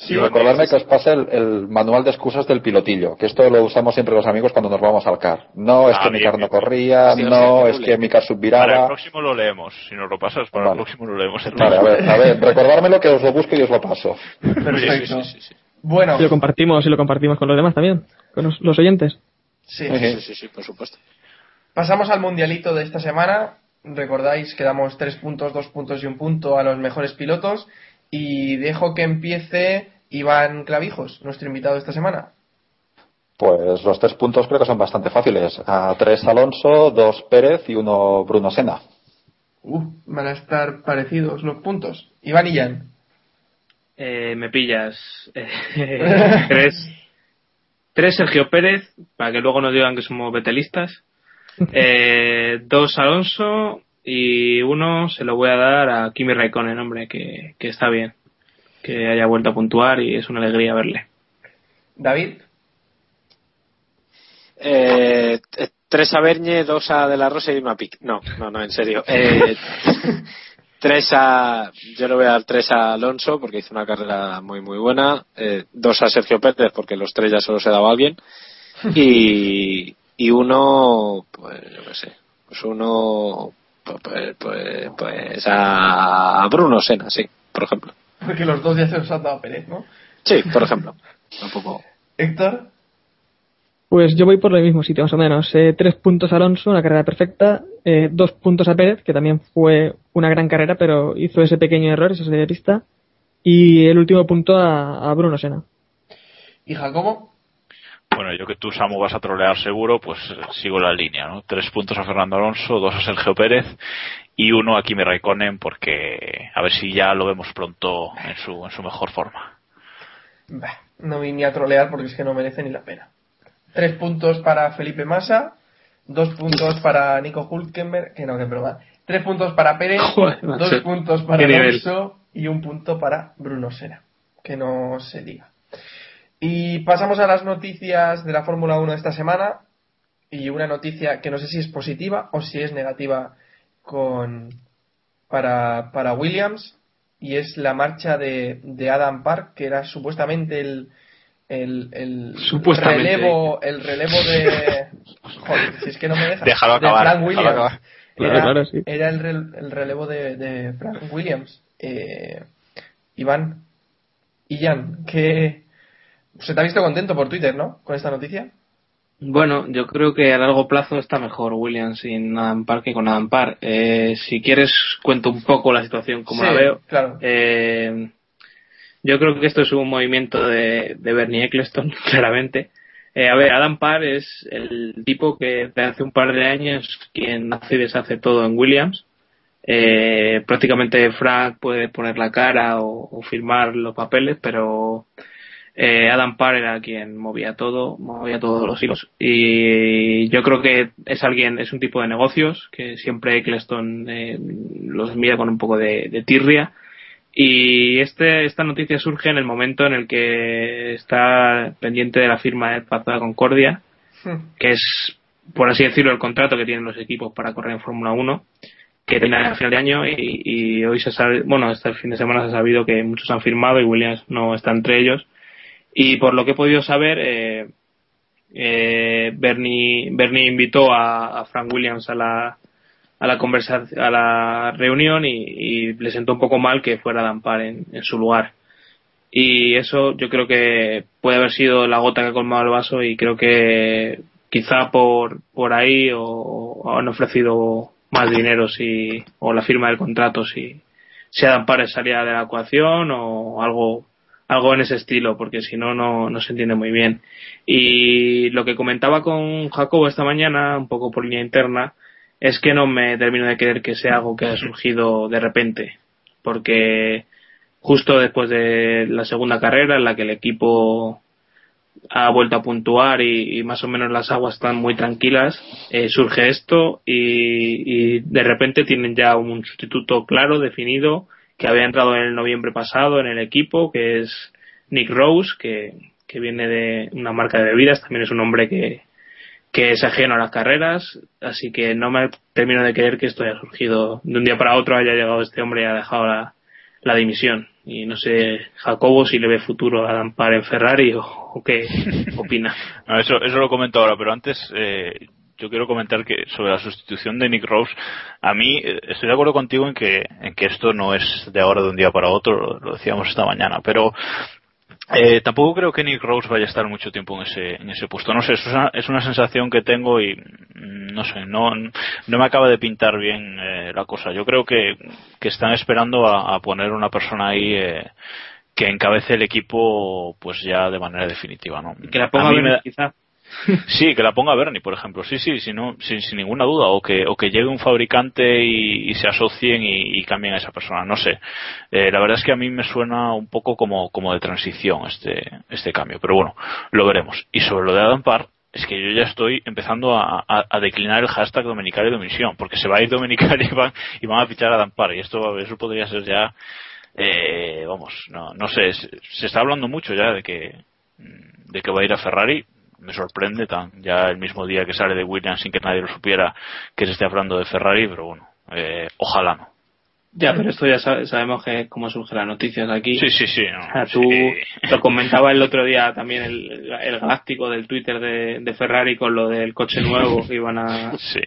1, Y recordarme que os pase el, el manual de excusas del pilotillo, que esto lo usamos siempre los amigos cuando nos vamos al car. No, es Ah, que mi car no bien. corría, Sí, no, es que mi car Para el subviraba. próximo lo leemos. Si nos lo pasas, para Vale. el próximo lo leemos. Vale, a ver, a ver, recordármelo que os lo busco y os lo paso. Perfecto. Sí, sí, sí, Bueno, Y lo compartimos y lo compartimos con los demás también, con los, los oyentes. sí. sí, sí, sí, sí, por supuesto. Pasamos al mundialito de esta semana. Recordáis que damos tres puntos, dos puntos y un punto a los mejores pilotos. Y dejo que empiece Iván Clavijos, nuestro invitado esta semana. Pues los tres puntos creo que son bastante fáciles. A tres Alonso, dos Pérez y uno Bruno Sena. Uh, van a estar parecidos los puntos. Iván y Jan. Eh, me pillas. <laughs> Eh, tres, tres Sergio Pérez, para que luego nos digan que somos betelistas. <laughs> Eh, dos Alonso y uno se lo voy a dar a Kimi Raikkonen, hombre, que, que está bien. Que haya vuelto a puntuar y es una alegría verle. David. Eh, t- tres a Bernie, dos a De La Rosa y uno a Pic. No, no, no, en serio. Eh, <laughs> tres a. Yo le voy a dar tres a Alonso porque hizo una carrera muy, muy buena. Eh, dos a Sergio Pérez porque los tres ya solo se daba a alguien. <laughs> Y, y uno, pues yo qué sé. Pues uno. Pues, pues, pues, a Bruno Sena, sí, por ejemplo. Porque los dos ya se los han dado a Pérez, ¿no? Sí, por ejemplo. Tampoco. Héctor. Pues yo voy por el mismo sitio, más o menos. Eh, tres puntos a Alonso, una carrera perfecta. Eh, dos puntos a Pérez, que también fue una gran carrera, pero hizo ese pequeño error, esa salida de pista. Y el último punto a, a Bruno Sena. ¿Y Jacobo? Bueno, yo que tú, Samu, vas a trolear seguro, pues eh, sigo la línea, ¿no? Tres puntos a Fernando Alonso, dos a Sergio Pérez y uno a Kimi Raikkonen porque a ver si ya lo vemos pronto en su, en su mejor forma. Bah, no vine a trolear porque es que no merece ni la pena. Tres puntos para Felipe Massa, dos puntos <laughs> para Nico Hulkenberg, que no, que broma. Tres puntos para Pérez, <laughs> Joder, dos puntos para. Alonso y un punto para Bruno Sena. Que no se diga. Y pasamos a las noticias de la Fórmula 1 de esta semana. Y una noticia que no sé si es positiva o si es negativa con para, para Williams. Y es la marcha de, de Adam Park, que era supuestamente el, el, el Supuestamente. relevo, el relevo de. <laughs> Joder, si es que no me deja. Déjalo de acabar, Frank Williams. acabar. Claro, Era, claro, sí. era el, rel- el relevo de, de Frank Williams. Eh, Iván y Jan, que se te ha visto contento por Twitter, ¿no? Con esta noticia. Bueno, yo creo que a largo plazo está mejor Williams sin Adam Park que con Adam Park. Eh, si quieres, cuento un poco la situación como Sí, la veo. Claro. Eh, yo creo que esto es un movimiento de, de Bernie Eccleston, <laughs> claramente. Eh, a ver, Adam Parr es el tipo que de hace un par de años quien hace y deshace todo en Williams. Eh, prácticamente Frank puede poner la cara o, o firmar los papeles, pero eh, Adam Parr era quien movía todo, movía todos los hilos. Y yo creo que es alguien, es un tipo de negocios que siempre Eccleston eh, los mira con un poco de, de tirria. Y este, esta noticia surge en el momento en el que está pendiente de la firma del Pacto de Concordia, que es, por así decirlo, el contrato que tienen los equipos para correr en Fórmula 1, que termina a final de año y, y hoy se sabe, bueno, el fin de semana se ha sabido que muchos han firmado y Williams no está entre ellos. Y por lo que he podido saber, eh, eh, Bernie, Bernie invitó a, Frank Williams a la, a la conversación, a la reunión y, le sentó un poco mal que fuera Dan Parr en, en, su lugar. Y eso yo creo que puede haber sido la gota que ha colmado el vaso y creo que quizá por, por ahí o, o han ofrecido más dinero si, o la firma del contrato si, si Adam Pares salía de la ecuación o algo algo en ese estilo, porque si no, no se entiende muy bien. Y lo que comentaba con Jacobo esta mañana, un poco por línea interna, es que no me termino de creer que sea algo que ha surgido de repente, porque justo después de la segunda carrera en la que el equipo ha vuelto a puntuar y, y más o menos las aguas están muy tranquilas, eh, surge esto y, y, de repente tienen ya un sustituto claro, definido, que había entrado en el noviembre pasado en el equipo, que es Nick Rose, que, que viene de una marca de bebidas, también es un hombre que, que es ajeno a las carreras, así que no me termino de creer que esto haya surgido de un día para otro, haya llegado este hombre y ha dejado la, la dimisión. Y no sé, Jacobo, si le ve futuro a Dampar en Ferrari o, o qué <laughs> opina. no, eso, eso lo comento ahora, pero antes eh, yo quiero comentar que sobre la sustitución de Nick Rose, a mí estoy de acuerdo contigo en que, en que esto no es de ahora de un día para otro, lo decíamos esta mañana, pero eh, tampoco creo que Nick Rose vaya a estar mucho tiempo en ese, en ese puesto. No sé, es una, es una sensación que tengo y mm, no sé, no, no me acaba de pintar bien eh, la cosa. Yo creo que, que están esperando a, a poner una persona ahí eh, que encabece el equipo pues ya de manera definitiva. ¿no? Y que la ponga bien, me... quizá. <laughs> Sí, que la ponga Bernie, por ejemplo. Sí, sí, sin, sin, sin ninguna duda. O que, o que llegue un fabricante y, se asocien y, cambien a esa persona. No sé. Eh, la verdad es que a mí me suena un poco como, de transición este, este cambio. Pero bueno, lo veremos. Y sobre lo de Adam Parr, es que yo ya estoy empezando a, declinar el hashtag Dominical y Domisión. Porque se va a ir Dominical <laughs> y van, y van a fichar a Adam Parr. Y esto, eso podría ser ya, eh, vamos, no, no sé. Se, se está hablando mucho ya de que, de que va a ir a Ferrari me sorprende tan ya el mismo día que sale de Williams sin que nadie lo supiera que se esté hablando de Ferrari pero bueno eh, ojalá no ya pero esto ya sabe, sabemos que cómo surge las noticias aquí sí sí sí no, o sea, tú sí. lo comentaba el otro día también el, el galáctico del Twitter de, de, Ferrari con lo del coche nuevo que iban a sí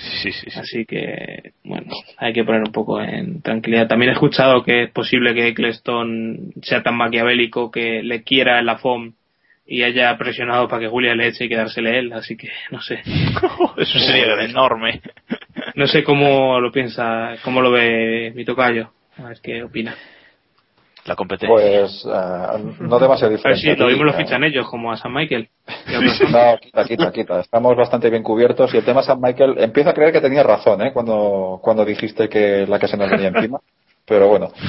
Sí, sí, sí. Así que, bueno, hay que poner un poco en tranquilidad. También he escuchado que es posible que Eccleston sea tan maquiavélico que le quiera en la FOM y haya presionado para que Julia le eche y quedársele él, así que no sé. <laughs> Eso sería enorme. No sé cómo lo piensa, cómo lo ve mi tocayo. A ver qué opina. La competencia. Pues uh, no demasiado diferente. Pero sí, lo mismo lo fichan ellos, como a San Michael. no, quita, quita, quita. Estamos bastante bien cubiertos y el tema San Michael, empiezo a creer que tenías razón, ¿eh? Cuando, cuando dijiste que la que se nos venía encima pero bueno. <laughs>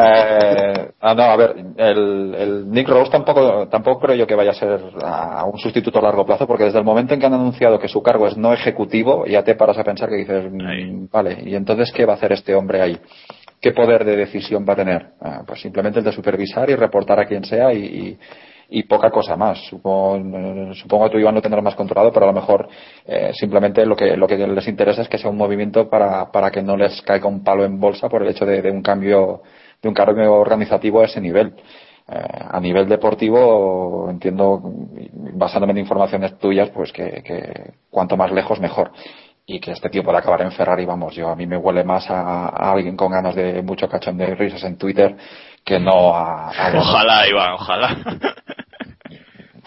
Eh, ah, no, a ver, el, el, Nick Rose tampoco, tampoco creo yo que vaya a ser a un sustituto a largo plazo, porque desde el momento en que han anunciado que su cargo es no ejecutivo, ya te paras a pensar que dices, mmm, vale, ¿y entonces qué va a hacer este hombre ahí? ¿Qué poder de decisión va a tener? Ah, pues simplemente el de supervisar y reportar a quien sea y, y y poca cosa más. Supongo, supongo que tú Iván lo tendrás más controlado, pero a lo mejor eh, simplemente lo que, lo que les interesa es que sea un movimiento para, para que no les caiga un palo en bolsa por el hecho de, de un cambio de un cambio organizativo a ese nivel. Eh, a nivel deportivo entiendo, basándome en informaciones tuyas, pues que, cuanto más lejos mejor y que este tío pueda acabar en Ferrari, vamos, yo a mí me huele más a, a alguien con ganas de mucho cachón de risas en Twitter que no a, a ojalá Iván ojalá. <laughs>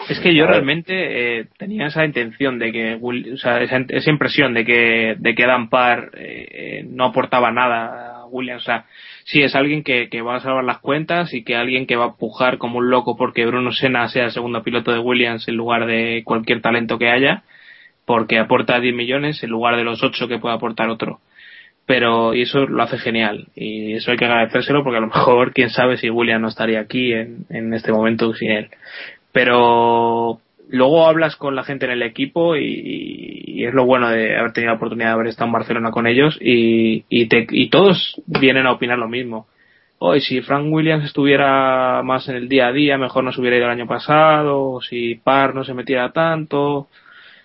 Es que yo realmente eh, tenía esa intención de que o sea esa, esa impresión de que de que Dan Parr eh, no aportaba nada a Williams o sea sí es alguien que, que va a salvar las cuentas y que alguien que va a pujar como un loco porque Bruno Senna sea el segundo piloto de Williams en lugar de cualquier talento que haya porque aporta 10 millones en lugar de los 8 que puede aportar otro pero y eso lo hace genial. Y eso hay que agradecérselo porque a lo mejor quién sabe si William no estaría aquí en, en este momento sin él. Pero luego hablas con la gente en el equipo y, es lo bueno de haber tenido la oportunidad de haber estado en Barcelona con ellos y, y, te, y todos vienen a opinar lo mismo. Hoy, si Frank Williams estuviera más en el día a día, mejor no se hubiera ido el año pasado, si Parr no se metiera tanto,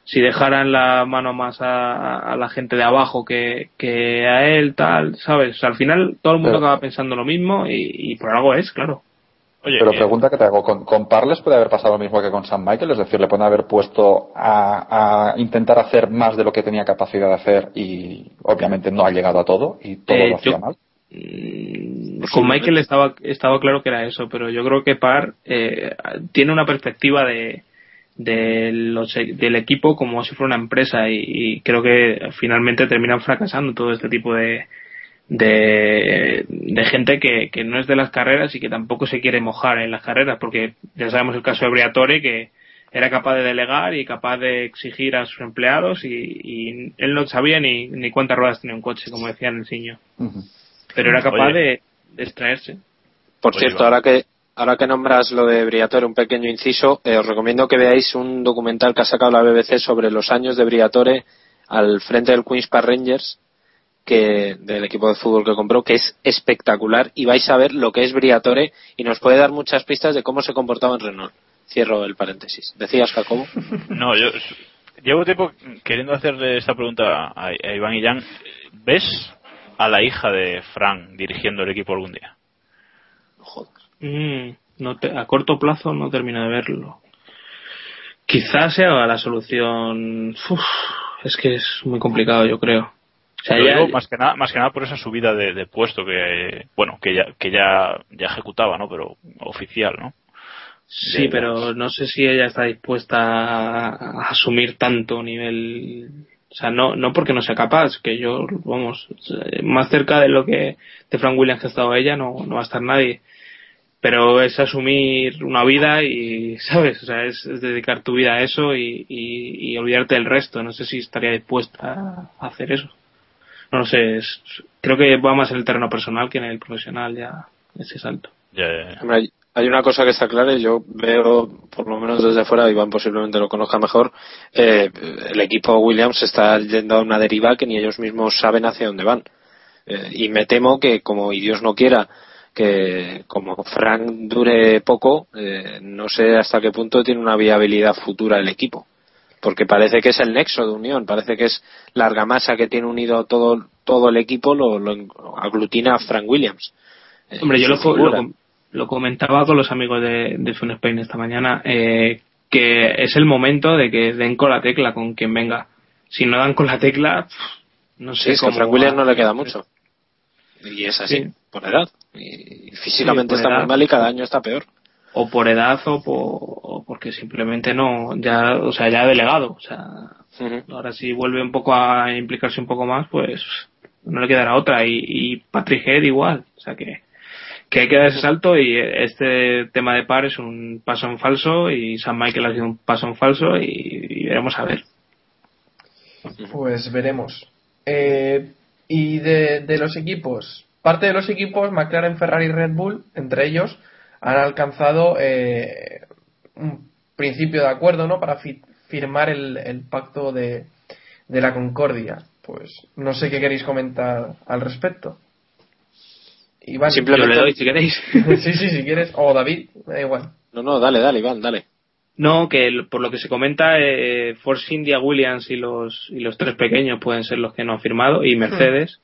si dejaran la mano más a, a la gente de abajo que, que a él, tal, ¿sabes? O sea, al final todo el mundo Pero, acaba pensando lo mismo y, y por algo es, claro. Oye, Pero eh, pregunta que te hago, ¿con, con Parles puede haber pasado lo mismo que con San Michael? Es decir, le pueden haber puesto a, a intentar hacer más de lo que tenía capacidad de hacer y obviamente no ha llegado a todo y todo Eh, lo hacía yo- mal. Mm, Con Michael estaba, estaba claro que era eso, pero yo creo que Parr eh, tiene una perspectiva de, de los- del equipo como si fuera una empresa y, y creo que finalmente terminan fracasando todo este tipo de, de, de gente que, que no es de las carreras y que tampoco se quiere mojar en las carreras, porque ya sabemos el caso de Briatore que era capaz de delegar y capaz de exigir a sus empleados y, y él no sabía ni, ni cuántas ruedas tenía un coche, como decía en el Siño pero era capaz Oye. de, de extraerse. Por Oye, cierto, ahora que ahora que nombras lo de Briatore, un pequeño inciso, eh, os recomiendo que veáis un documental que ha sacado la BBC sobre los años de Briatore al frente del Queens Park Rangers, que del equipo de fútbol que compró, que es espectacular y vais a ver lo que es Briatore y nos puede dar muchas pistas de cómo se comportaba en Renault. Cierro el paréntesis. ¿Decías, Jacobo? <laughs> No, yo llevo tiempo queriendo hacerle esta pregunta a, Iván y Jan. ¿Ves a la hija de Frank dirigiendo el equipo algún día? Mm, no te- a corto plazo no termino de verlo. Quizás sea la solución. Uf, es que es muy complicado, yo creo. O sea, Lo ya- digo más que nada, más que nada por esa subida de, de puesto que, bueno, que ya, que ya, ya ejecutaba, ¿no? Pero oficial, ¿no? sí, de- pero no sé si ella está dispuesta a, a asumir tanto nivel. O sea, no, no porque no sea capaz, que yo, vamos, más cerca de lo que de Frank Williams que ha estado ella, no, no va a estar nadie. Pero es asumir una vida y, <laughs> ¿sabes? O sea, es, es dedicar tu vida a eso y, y, y olvidarte del resto. No sé si estaría dispuesta a hacer eso. No lo sé, es- creo que va más en el terreno personal que en el profesional ya ese salto. Hombre, hay- hay una cosa que está clara y yo veo, por lo menos desde fuera, Iván posiblemente lo conozca mejor, eh, el equipo Williams está yendo a una deriva que ni ellos mismos saben hacia dónde van. Eh, y me temo que, como y Dios no quiera, que como Frank dure poco, eh, no sé hasta qué punto tiene una viabilidad futura el equipo. Porque parece que es el nexo de unión, parece que es la argamasa que tiene unido todo, todo el equipo, lo, lo aglutina a Frank Williams. Eh, Hombre, yo lo, lo, com- lo comentaba con los amigos de, de Fun Spain esta mañana, eh, que es el momento de que den con la tecla con quien venga. Si no dan con la tecla, pff, no sé Sí, es que a cómo Frank Williams no le queda mucho. Y es así, Sí. por edad. Y físicamente Sí, está edad. muy mal y cada año está peor. o por edad o, por, o porque simplemente no ya o sea ya ha delegado o sea ahora si vuelve un poco a implicarse un poco más pues no le quedará otra y, y Patrick Head igual o sea que que hay que dar ese salto y este tema de par es un paso en falso y San Michael ha sido un paso en falso y, y veremos a ver Pues veremos. Eh, y de, de los equipos, parte de los equipos, McLaren, Ferrari y Red Bull, entre ellos, han alcanzado eh, un principio de acuerdo ¿no? para fi- firmar el, el pacto de, de la concordia. Pues no sé qué queréis comentar al respecto. Iván, Simplemente- Yo le doy, si queréis. <laughs> sí, sí, si quieres. O David, da igual. No, no, dale, dale, Iván, dale. No, que por lo que se comenta, eh, Force India, Williams y los, y los tres pequeños pueden ser los que no han firmado, y Mercedes.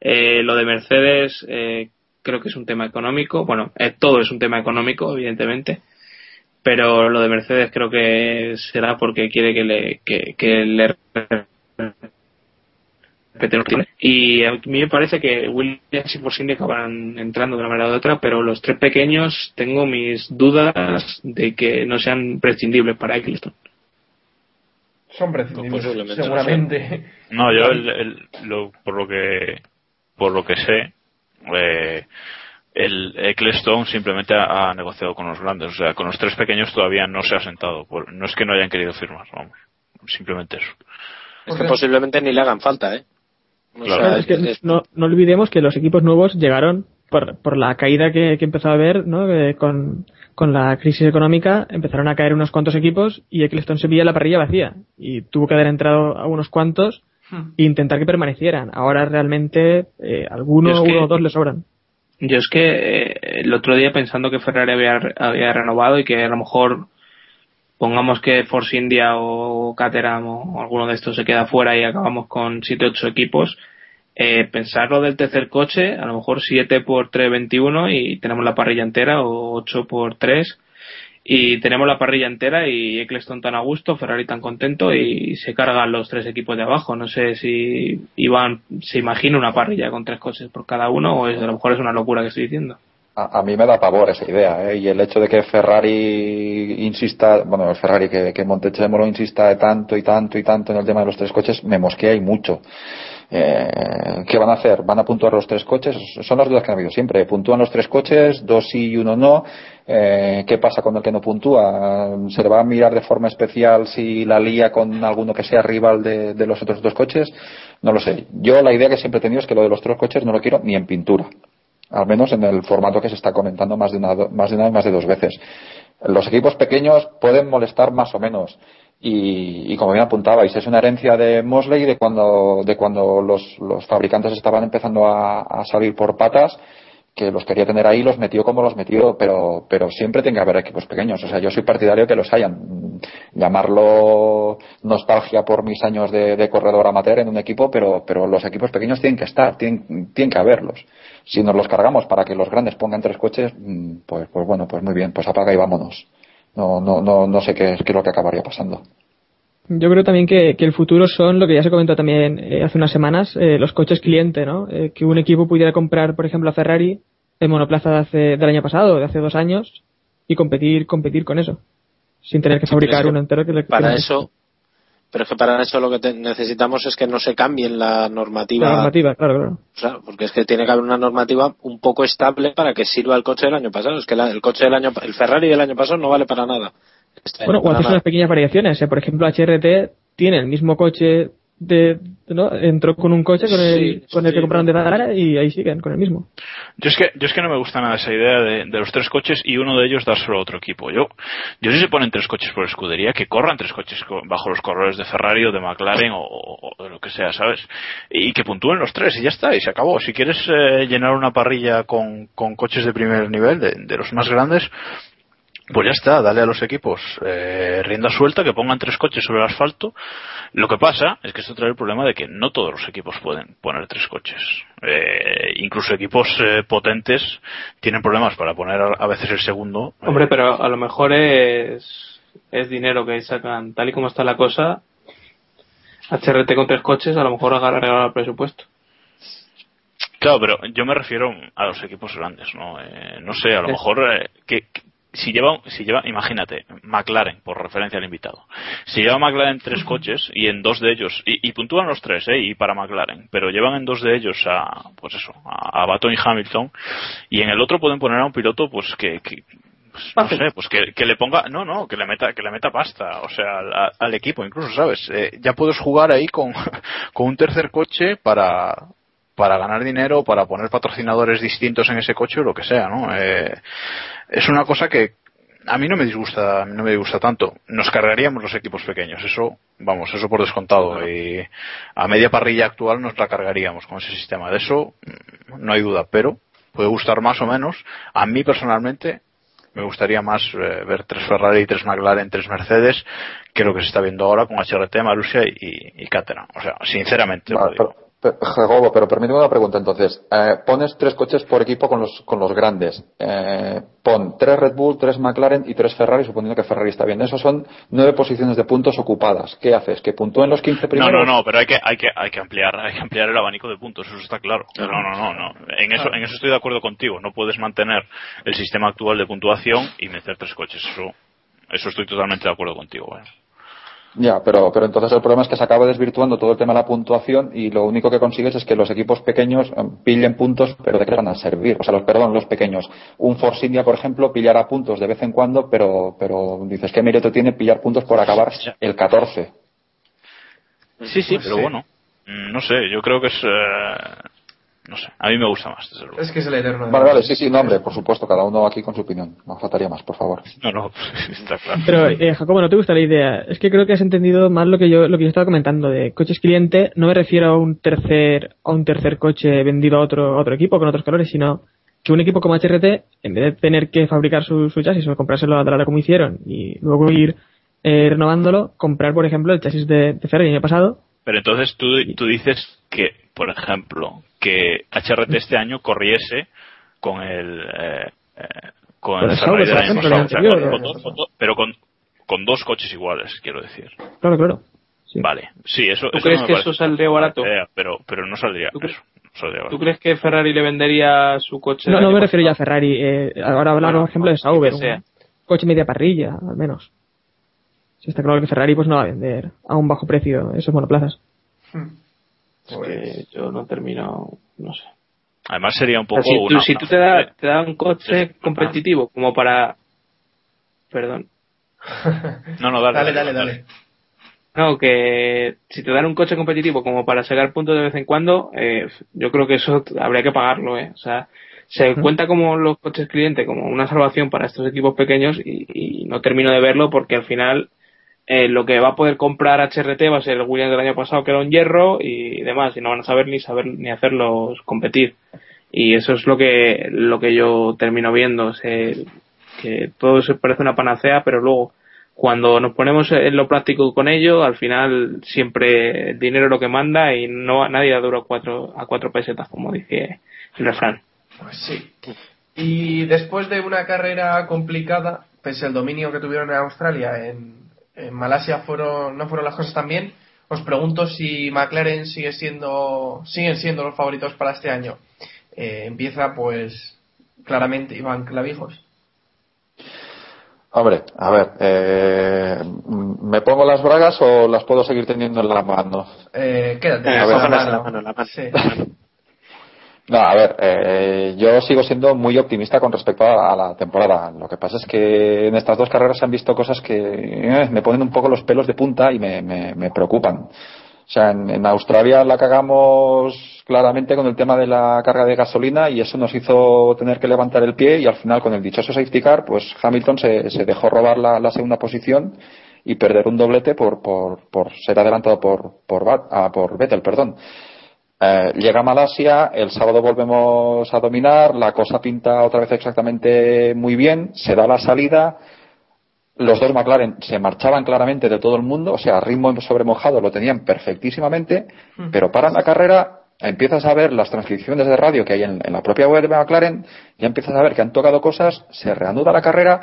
Eh, lo de Mercedes eh, creo que es un tema económico. Bueno, eh, todo es un tema económico, evidentemente. Pero lo de Mercedes creo que será porque quiere que le, que, que le. Y a mí me parece que Williams y Force India acabarán entrando de una manera u otra, pero los tres pequeños tengo mis dudas de que no sean prescindibles para Eccleston. Son prescindibles, no seguramente. No, yo el- el- lo- por lo que por lo que sé, eh, el Ecclestone simplemente ha, ha negociado con los grandes, o sea, con los tres pequeños todavía no se ha sentado. Por- no es que no hayan querido firmar, vamos, simplemente eso. Es que posiblemente ni le hagan falta, ¿eh? O sea, Claro, es que es- no, no olvidemos que los equipos nuevos llegaron por, por la caída que, que empezó a haber ¿no? Eh, con, con la crisis económica. Empezaron a caer unos cuantos equipos y Eccleston se veía la parrilla vacía. Y tuvo que haber entrado a unos cuantos e intentar que permanecieran. Ahora realmente eh, alguno, Yo es que- uno o dos le sobran. Yo es que eh, el otro día pensando que Ferrari había, había renovado y que a lo mejor pongamos que Force India o Caterham o alguno de estos se queda fuera y acabamos con 7-8 equipos, eh, pensar lo del tercer coche, a lo mejor 7 por 3.21 y tenemos la parrilla entera, o 8 por 3 y tenemos la parrilla entera y Eccleston tan a gusto, Ferrari tan contento y se cargan los tres equipos de abajo. No sé si Iván se imagina una parrilla con tres coches por cada uno o es, a lo mejor es una locura que estoy diciendo. A, a mí me da pavor esa idea, ¿eh? y el hecho de que Ferrari insista, bueno, Ferrari que, que Montechemolo insista tanto y tanto y tanto en el tema de los tres coches, me mosquea y mucho. Eh, ¿Qué van a hacer? ¿Van a puntuar los tres coches? Son las dudas que han habido siempre. ¿Puntúan los tres coches? ¿Dos sí y uno no? Eh, ¿Qué pasa con el que no puntúa? ¿Se le va a mirar de forma especial si la lía con alguno que sea rival de los otros dos coches? No lo sé. Yo la idea que siempre he tenido es que lo de los tres coches no lo quiero ni en pintura. Al menos en el formato que se está comentando más de una, más de una y más de dos veces. Los equipos pequeños pueden molestar más o menos y, y, como bien apuntabais, es una herencia de Mosley de cuando, de cuando los, los fabricantes estaban empezando a, salir por patas, que los quería tener ahí, los metió como los metió, pero, pero siempre tiene que haber equipos pequeños. O sea, yo soy partidario que los hayan. Llamarlo nostalgia por mis años de, de corredor amateur en un equipo, pero, pero los equipos pequeños tienen que estar, tienen, tienen que haberlos. Si nos los cargamos para que los grandes pongan tres coches, pues, pues bueno, pues muy bien, pues apaga y vámonos no, no, no, no sé qué es, qué es lo que acabaría pasando. Yo creo también que, que, el futuro son lo que ya se comentó también eh, hace unas semanas, eh, los coches cliente, ¿no? Eh, que un equipo pudiera comprar, por ejemplo, a Ferrari el monoplaza de hace, del año pasado, de hace dos años, y competir, competir con eso, sin tener que fabricar que uno entero. Que le, para que eso, pero es que para eso lo que te necesitamos es que no se cambie la normativa. La normativa, claro, claro. O sea, porque es que tiene que haber una normativa un poco estable para que sirva el coche del año pasado. Es que la, el coche del año, el Ferrari del año pasado no vale para nada. Este bueno, o haces unas pequeñas variaciones. ¿eh? Por ejemplo, HRT tiene el mismo coche de, ¿no? entró con un coche con el, Sí, con el sí. que compraron de Zagara y ahí siguen con el mismo. Yo es que, yo es que no me gusta nada esa idea de, de los tres coches y uno de ellos dárselo a otro equipo. Yo, yo si se ponen tres coches por escudería, que corran tres coches co- bajo los corredores de Ferrari o de McLaren o de lo que sea, ¿sabes? Y que puntúen los tres y ya está, y se acabó. Si quieres eh, llenar una parrilla con, con coches de primer nivel, de, de los más grandes, pues ya está, dale a los equipos eh, rienda suelta, que pongan tres coches sobre el asfalto. Lo que pasa es que esto trae el problema de que no todos los equipos pueden poner tres coches. Eh, incluso equipos eh, potentes tienen problemas para poner a, veces el segundo. Hombre, pero a lo mejor es, es dinero que sacan. Tal y como está la cosa, HRT con tres coches a lo mejor regalado el presupuesto. Claro, pero yo me refiero a los equipos grandes, ¿no? Eh, no sé, a lo mejor eh, que- si lleva, si lleva, imagínate, McLaren, por referencia al invitado. Si lleva McLaren tres coches y en dos de ellos, y, y puntúan los tres, ¿eh? Y para McLaren, pero llevan en dos de ellos a, pues eso, a, a Baton y Hamilton, y en el otro pueden poner a un piloto, pues que, que pues, no sé, pues que, que le ponga, no, no, que le meta, que le meta pasta, o sea, al, al equipo, incluso, ¿sabes? Eh, ya puedes jugar ahí con, <laughs> con un tercer coche para, para ganar dinero, para poner patrocinadores distintos en ese coche o lo que sea, ¿no? Eh, es una cosa que a mí no me disgusta, no me disgusta tanto. Nos cargaríamos los equipos pequeños, eso, vamos, eso por descontado. Y a media parrilla actual nos la cargaríamos con ese sistema. De eso no hay duda, pero puede gustar más o menos. A mí personalmente me gustaría más eh, ver tres Ferrari, tres McLaren, tres Mercedes que lo que se está viendo ahora con HRT, Marussia y, y Caterham. O sea, sinceramente. Vale, pero, Jacobo, pero permíteme una pregunta entonces. Eh, pones tres coches por equipo con los, con los grandes. Eh, pon tres Red Bull, tres McLaren y tres Ferrari, suponiendo que Ferrari está bien. Esos son nueve posiciones de puntos ocupadas. ¿Qué haces? ¿Que puntúen los 15 No, primeros? no, no, pero hay que, hay que, hay que ampliar, hay que ampliar el abanico de puntos, eso está claro. No, no, no, no. En eso, en eso estoy de acuerdo contigo. No puedes mantener el sistema actual de puntuación y meter tres coches. Eso, eso estoy totalmente de acuerdo contigo. Ya, pero, pero entonces el problema es que se acaba desvirtuando todo el tema de la puntuación y lo único que consigues es que los equipos pequeños eh, pillen puntos, pero ¿de qué van a servir? O sea, los, perdón, los pequeños. Un Force India, por ejemplo, pillará puntos de vez en cuando, pero, pero dices, ¿qué mérito tiene pillar puntos por acabar el 14? Sí, sí, Pues pero sí. bueno. mm, No sé, yo creo que es. eh, no sé, a mí me gusta más, desde luego. Es que es el eterno. Vale, vale, sí, sí, no, hombre, por supuesto, cada uno aquí con su opinión. No faltaría más, por favor. No, no, <laughs> está claro. Pero, eh, Jacobo, ¿no te gusta la idea? Es que creo que has entendido mal lo que yo lo que yo estaba comentando de coches cliente. No me refiero a un tercer a un tercer coche vendido a otro a otro equipo con otros colores, sino que un equipo como HRT, en vez de tener que fabricar su, su chasis o comprárselo a Dallara como hicieron y luego ir eh, renovándolo, comprar, por ejemplo, el chasis de, de Ferrari el año pasado. Pero entonces tú, tú dices que, por ejemplo, que HRT este año corriese con el eh, eh, con Con el O sea, dos- pero con, con dos coches iguales, quiero decir. Claro, claro. Vale, sí, eso. ¿Tú eso crees no me que parece eso saldría barato? idea, pero, pero no saldría. ¿Tú crees- eso, no saldría ¿Tú barato. crees que Ferrari le vendería su coche? No, no me refiero ya a? Ferrari. Eh, ahora hablamos, Bueno, por ejemplo, de Sauber. Un coche media parrilla, al menos. Si está claro que Ferrari pues no va a vender a un bajo precio esos monoplazas. Es que yo no termino, no sé. Además sería un O sea, poco. si tú, una- si tú te, da, te da un coche competitivo como para... Perdón. <laughs> No, no, dale. Dale, dale, dale. No, que si te dan un coche competitivo como para sacar puntos de vez en cuando, eh, yo creo que eso habría que pagarlo, ¿eh? O sea, se cuenta como los coches cliente como una salvación para estos equipos pequeños y, y no termino de verlo porque al final eh, lo que va a poder comprar HRT va a ser el Williams del año pasado que era un hierro y demás y no van a saber ni saber ni hacerlos competir y eso es lo que lo que yo termino viendo que todo se parece una panacea pero luego cuando nos ponemos en lo práctico con ello, al final siempre el dinero es lo que manda y no nadie da duro a cuatro, a cuatro pesetas, como dice el refrán. Pues sí. Y después de una carrera complicada, pese al dominio que tuvieron en Australia, en, en Malasia fueron, no fueron las cosas tan bien. Os pregunto si McLaren sigue siendo, siguen siendo los favoritos para este año. Eh, empieza, pues, claramente Iván Clavijos. Hombre, a ver, eh, ¿me pongo las bragas o las puedo seguir teniendo en la mano? Eh, quédate. Eh, la en mano. la mano, en la mano. Sí. <laughs> No, a ver, eh, yo sigo siendo muy optimista con respecto a, la temporada. Lo que pasa es que en estas dos carreras se han visto cosas que eh, me ponen un poco los pelos de punta y me, me- preocupan. O sea, en, en Australia la cagamos claramente con el tema de la carga de gasolina y eso nos hizo tener que levantar el pie y al final con el dichoso safety car, pues Hamilton se, se dejó robar la, segunda posición y perder un doblete por, por, ser adelantado por, por, ah, por Vettel, perdón. Eh, llega Malasia, el sábado volvemos a dominar, la cosa pinta otra vez exactamente muy bien, se da la salida, los dos McLaren se marchaban claramente de todo el mundo, o sea, ritmo sobre mojado lo tenían perfectísimamente, pero paran la carrera, empiezas a ver las transcripciones de radio que hay en, en la propia web de McLaren, ya empiezas a ver que han tocado cosas, se reanuda la carrera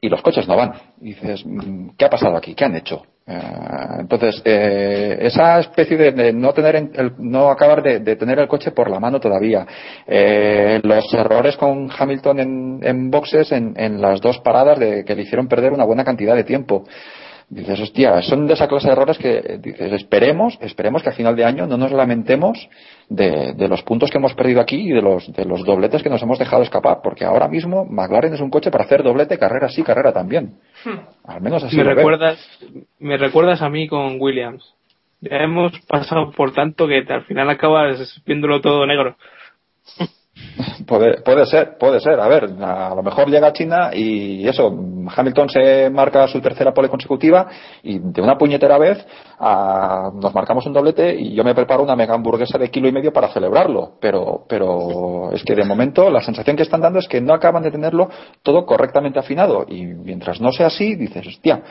y los coches no van. Y dices, mm, ¿qué ha pasado aquí? ¿Qué han hecho? Eh, entonces, eh, esa especie de, de no tener en- el- no acabar de, de tener el coche por la mano todavía, eh, los errores con Hamilton en, en boxes en, en las dos paradas de, que le hicieron perder una buena cantidad de tiempo. Dices, hostia, son de esa clase de errores que eh, dices, esperemos, esperemos que a final de año no nos lamentemos de, de los puntos que hemos perdido aquí y de los, de los dobletes que nos hemos dejado escapar, porque ahora mismo McLaren es un coche para hacer doblete, carrera sí, carrera también. Al menos así me lo veo. recuerdas, me recuerdas a mí con Williams. Ya hemos pasado por tanto que al final acabas viéndolo todo negro. Puede, puede ser, puede ser. A ver, a lo mejor llega a China y eso, Hamilton se marca su tercera pole consecutiva y de una puñetera vez nos marcamos un doblete y yo me preparo una mega hamburguesa de kilo y medio para celebrarlo. Pero, pero es que de momento la sensación que están dando es que no acaban de tenerlo todo correctamente afinado y mientras no sea así dices, hostia,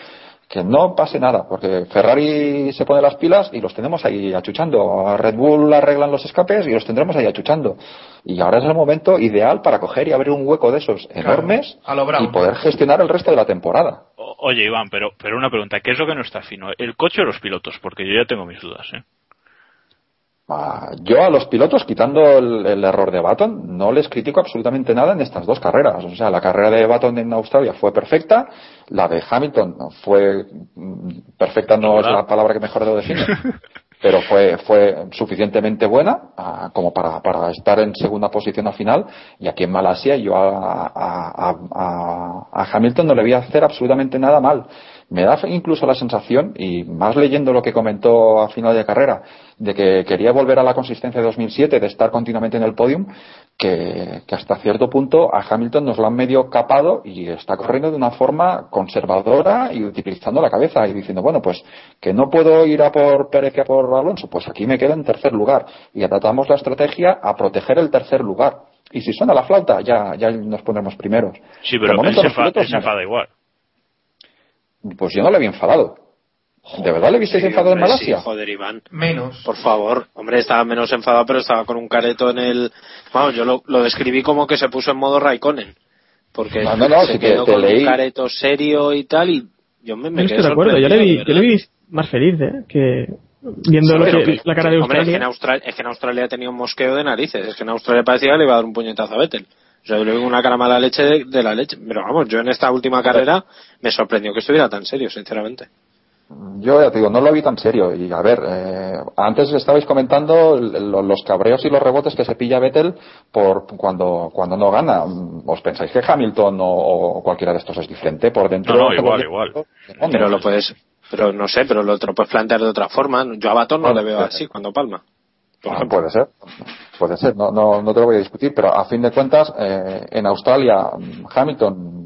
que no pase nada, porque Ferrari se pone las pilas y los tenemos ahí achuchando. A Red Bull arreglan los escapes y los tendremos ahí achuchando. Y ahora es el momento ideal para coger y abrir un hueco de esos enormes a lo Brown. y poder gestionar el resto de la temporada. O- Oye, Iván, pero, pero una pregunta, ¿qué es lo que no está fino? ¿El coche o los pilotos? Porque yo ya tengo mis dudas, ¿eh? Ah, Yo a los pilotos, quitando el, el error de Baton, no les critico absolutamente nada en estas dos carreras. O sea, la carrera de Baton en Australia fue perfecta, la de Hamilton fue mm, perfecta, no es la palabra que mejor lo define, <laughs> pero fue, fue suficientemente buena ah, como para, para estar en segunda posición al final. Y aquí en Malasia yo a, a- a- a- a Hamilton no le voy a hacer absolutamente nada mal. Me da incluso la sensación, y más leyendo lo que comentó a final de carrera, de que quería volver a la consistencia de 2007, de estar continuamente en el podium, que, que hasta cierto punto a Hamilton nos lo han medio capado y está corriendo de una forma conservadora y utilizando la cabeza y diciendo, bueno, pues que no puedo ir a por Pérez y a por Alonso, pues aquí me quedo en tercer lugar y adaptamos la estrategia a proteger el tercer lugar. Y si suena la flauta, ya, ya nos pondremos primeros. Sí, pero él se enfada igual. Pues yo no le había enfadado. ¿De verdad le visteis Sí, enfadado en Malasia? sí, joder, Iván. Menos. Por favor, hombre, estaba menos enfadado, pero estaba con un careto en el. Vamos, yo lo, lo describí como que se puso en modo Raikkonen. Porque No, no, no, se sí que quedó te con leí. un careto serio y tal, y yo me, me Yo quedé estoy de acuerdo, yo le vi, yo le vi más feliz, ¿eh? Que viendo lo Pero que, la cara de hombre, es que, en Australia. Australia, es que en Australia tenía un mosqueo de narices. Es que en Australia parecía que le iba a dar un puñetazo a Vettel. O sea, yo le vi una cara mala leche de, de la leche. Pero vamos, yo en esta última carrera me sorprendió que estuviera tan serio, sinceramente. Yo ya te digo, no lo vi tan serio. Y a ver, eh, antes estabais comentando los cabreos y los rebotes que se pilla Vettel por cuando, cuando no gana. ¿Os pensáis que Hamilton o, o cualquiera de estos es diferente por dentro? No, no, igual, igual. Pero lo puedes, pero no sé, pero lo te lo puedes plantear de otra forma. Yo a Baton no Bueno, le veo sí. así cuando palma. <laughs> Puede ser, puede ser, no, no, no te lo voy a discutir, pero a fin de cuentas, eh, en Australia, mm, Hamilton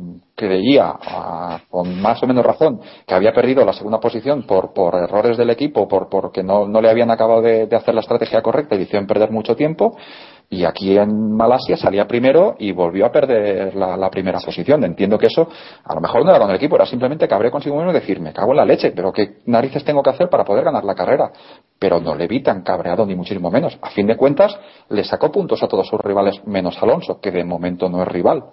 creía, ah, con más o menos razón, que había perdido la segunda posición por, por errores del equipo, por porque no, no le habían acabado de, hacer la estrategia correcta y le perder mucho tiempo, y aquí en Malasia salía primero y volvió a perder la, la primera posición. Entiendo que eso, a lo mejor no era con el equipo, era simplemente cabré consigo mismo y decir, me cago en la leche, pero qué narices tengo que hacer para poder ganar la carrera. Pero no le vi tan cabreado ni muchísimo menos. A fin de cuentas, le sacó puntos a todos sus rivales menos Alonso, que de momento no es rival.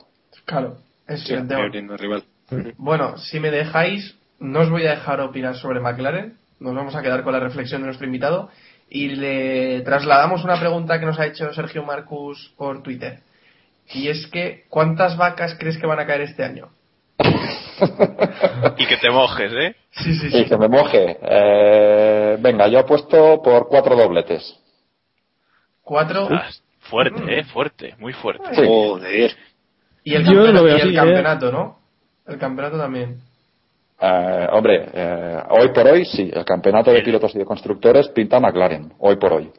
Claro, ese Sí, es el no es rival. Bueno, si me dejáis, no os voy a dejar opinar sobre McLaren. Nos vamos a quedar con la reflexión de nuestro invitado y le trasladamos una pregunta que nos ha hecho Sergio Marcus por Twitter. Y es que, ¿cuántas vacas crees que van a caer este año? <laughs> Y que te mojes, ¿eh? Sí, sí, Y sí. que me moje. Eh, venga, yo apuesto por cuatro dobletes. Cuatro. Ah, fuerte, ¿eh? Fuerte, muy fuerte. Sí. Joder. Y el, campeonato, y ¿eh? campeonato, ¿no? El campeonato también. Eh, hombre, eh, hoy por hoy sí, el campeonato de pilotos y de constructores pinta McLaren, hoy por hoy.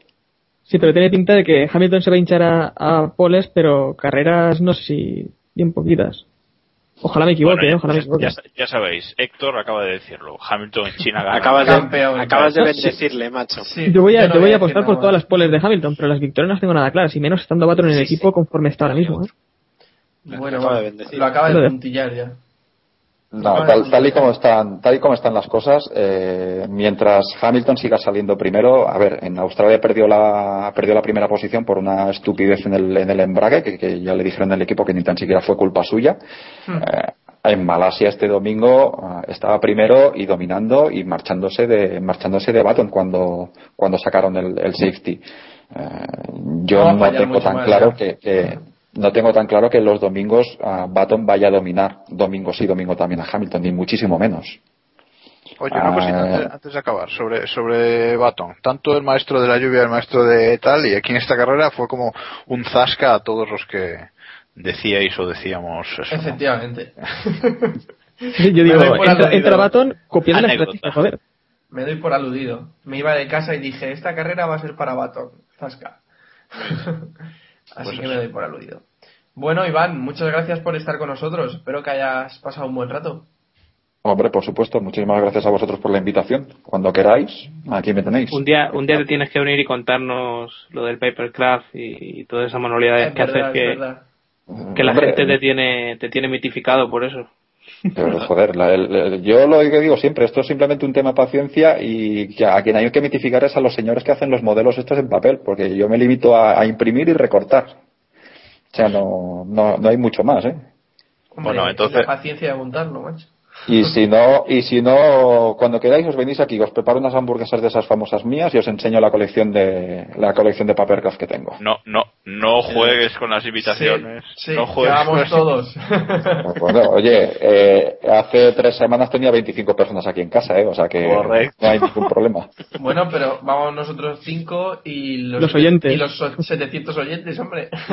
Sí, pero tiene pinta de que Hamilton se va a hinchar a, a poles, pero carreras no sé si bien poquitas. Ojalá me equivoque, Bueno, ya, eh, ojalá me ya- equivoque. ya- ya sabéis, Héctor acaba de decirlo. Hamilton en China gana. Acabas Campeón. de, <laughs> acabas de Sí. bendecirle, macho. Sí, Yo voy a, no yo voy a apostar por todas las poles de Hamilton, pero las victorias no las tengo nada claras, y menos estando Baton en el Sí, equipo sí. conforme está ahora mismo. ¿eh? Bueno, Acaba de lo acaba de puntillar ya. No, tal, tal y como están, tal y como están las cosas, eh, mientras Hamilton siga saliendo primero, a ver, en Australia perdió la, perdió la primera posición por una estupidez en el, en el embrague, que, que ya le dijeron al equipo que ni tan siquiera fue culpa suya. Eh, en Malasia este domingo eh, estaba primero y dominando y marchándose de, marchándose de Baton cuando, cuando sacaron el, el safety. Eh, yo No tengo tan claro que- no tengo tan claro que los domingos ah, Baton vaya a dominar domingo sí domingo también a Hamilton ni muchísimo menos Oye, una Ah. cosita antes, antes de acabar sobre sobre Baton. Tanto el maestro de la lluvia, el maestro de tal, y aquí en esta carrera fue como un zasca a todos los que decíais o decíamos eso. ¿no? Efectivamente. Sí, yo <laughs> Me digo, doy por entra, aludido. entra Baton copiando la estrategia, joder. Me doy por aludido. Me iba de casa y dije, esta carrera va a ser para Baton. Zasca. <laughs> Así Pues que eso. me doy por aludido. Bueno, Iván, muchas gracias por estar con nosotros. Espero que hayas pasado un buen rato. hombre por supuesto muchísimas gracias a vosotros por la invitación cuando queráis aquí me tenéis Un día, un día te tienes que venir y contarnos lo del papercraft y, y todas esas manualidades Es que verdad, haces es que, la Hombre, gente te tiene, te tiene mitificado por eso. pero, joder la- el- el- yo lo que digo siempre esto es simplemente un tema de paciencia y que a quien hay que mitificar es a los señores que hacen los modelos estos en papel porque yo me limito a, a imprimir y recortar o sea no, no, no hay mucho más ¿eh? Hombre, Bueno, entonces- La paciencia de montarlo, macho. Y si no, y si no, cuando queráis os venís aquí, os preparo unas hamburguesas de esas famosas mías y os enseño la colección de la colección de papercraft que tengo. No, no, no juegues con las invitaciones. Sí, no que juegues con vamos las- todos. <laughs> Bueno, oye, eh, hace tres semanas tenía 25 personas aquí en casa, ¿eh? O sea que Correcto. no hay ningún problema. <laughs> bueno, pero vamos nosotros cinco y los, Los oyentes. Y los so- 700 oyentes, hombre. <laughs>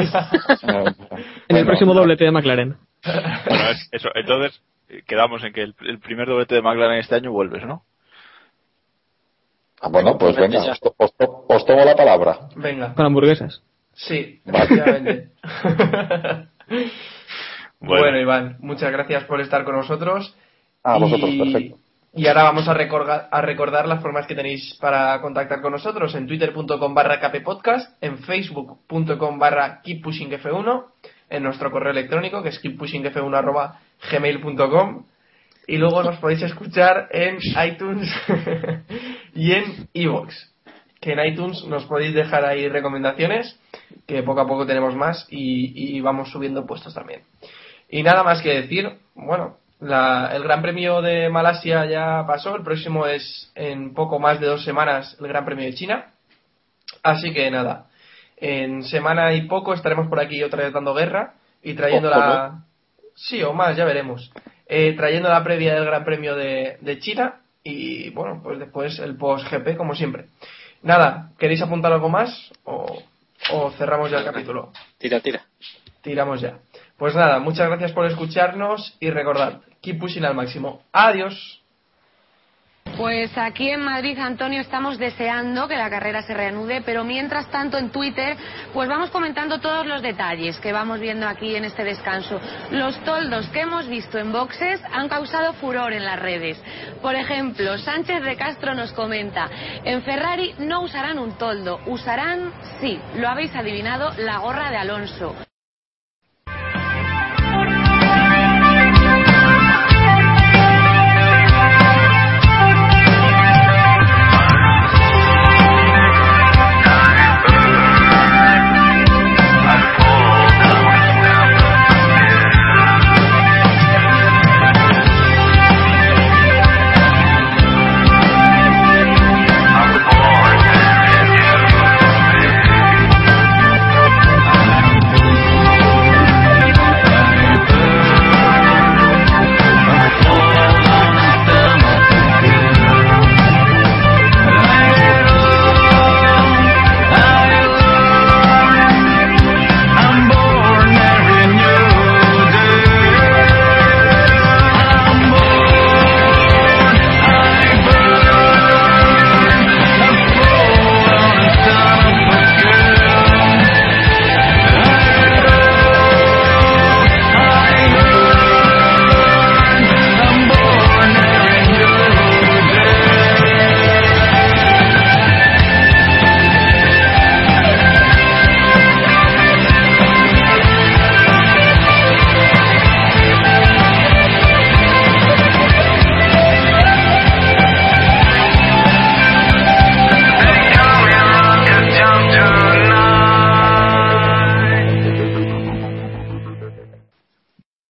En el bueno, próximo doblete de McLaren. Bueno, es- eso, entonces quedamos en que el, el primer doblete de McLaren este año vuelves, ¿no? ah, bueno, pues venga, os, to- os os tomo la palabra. Venga. Con hamburguesas. Sí, Vale. efectivamente. <laughs> Bueno. bueno. Iván, muchas gracias por estar con nosotros. A vosotros, y, perfecto. Y ahora vamos a recordar, a recordar las formas que tenéis para contactar con nosotros en twitter.com barra kppodcast, en facebook.com barra keeppushingf1, en nuestro correo electrónico que es keeppushingf1 arroba gmail.com Y luego nos podéis escuchar en iTunes <laughs> y en iVoox. Que en iTunes nos podéis dejar ahí recomendaciones, que poco a poco tenemos más y, y vamos subiendo puestos también. Y nada más que decir, bueno, la- el Gran Premio de Malasia ya pasó, el próximo es en poco más de dos semanas el Gran Premio de China. Así que nada, en semana y poco estaremos por aquí otra vez dando guerra y trayendo Ojo, la... Sí, o más, ya veremos. Eh, trayendo la previa del Gran Premio de, de China y bueno, pues después el post-GP como siempre. Nada, ¿queréis apuntar algo más o, o cerramos ya el capítulo? Tira, tira. Tiramos ya. Pues nada, muchas gracias por escucharnos y recordad, keep pushing al máximo. Adiós. Pues aquí en Madrid, Antonio, estamos deseando que la carrera se reanude, pero mientras tanto en Twitter, pues vamos comentando todos los detalles que vamos viendo aquí en este descanso. Los toldos que hemos visto en boxes han causado furor en las redes. Por ejemplo, Sánchez de Castro nos comenta, en Ferrari no usarán un toldo, usarán, sí, lo habéis adivinado, la gorra de Alonso.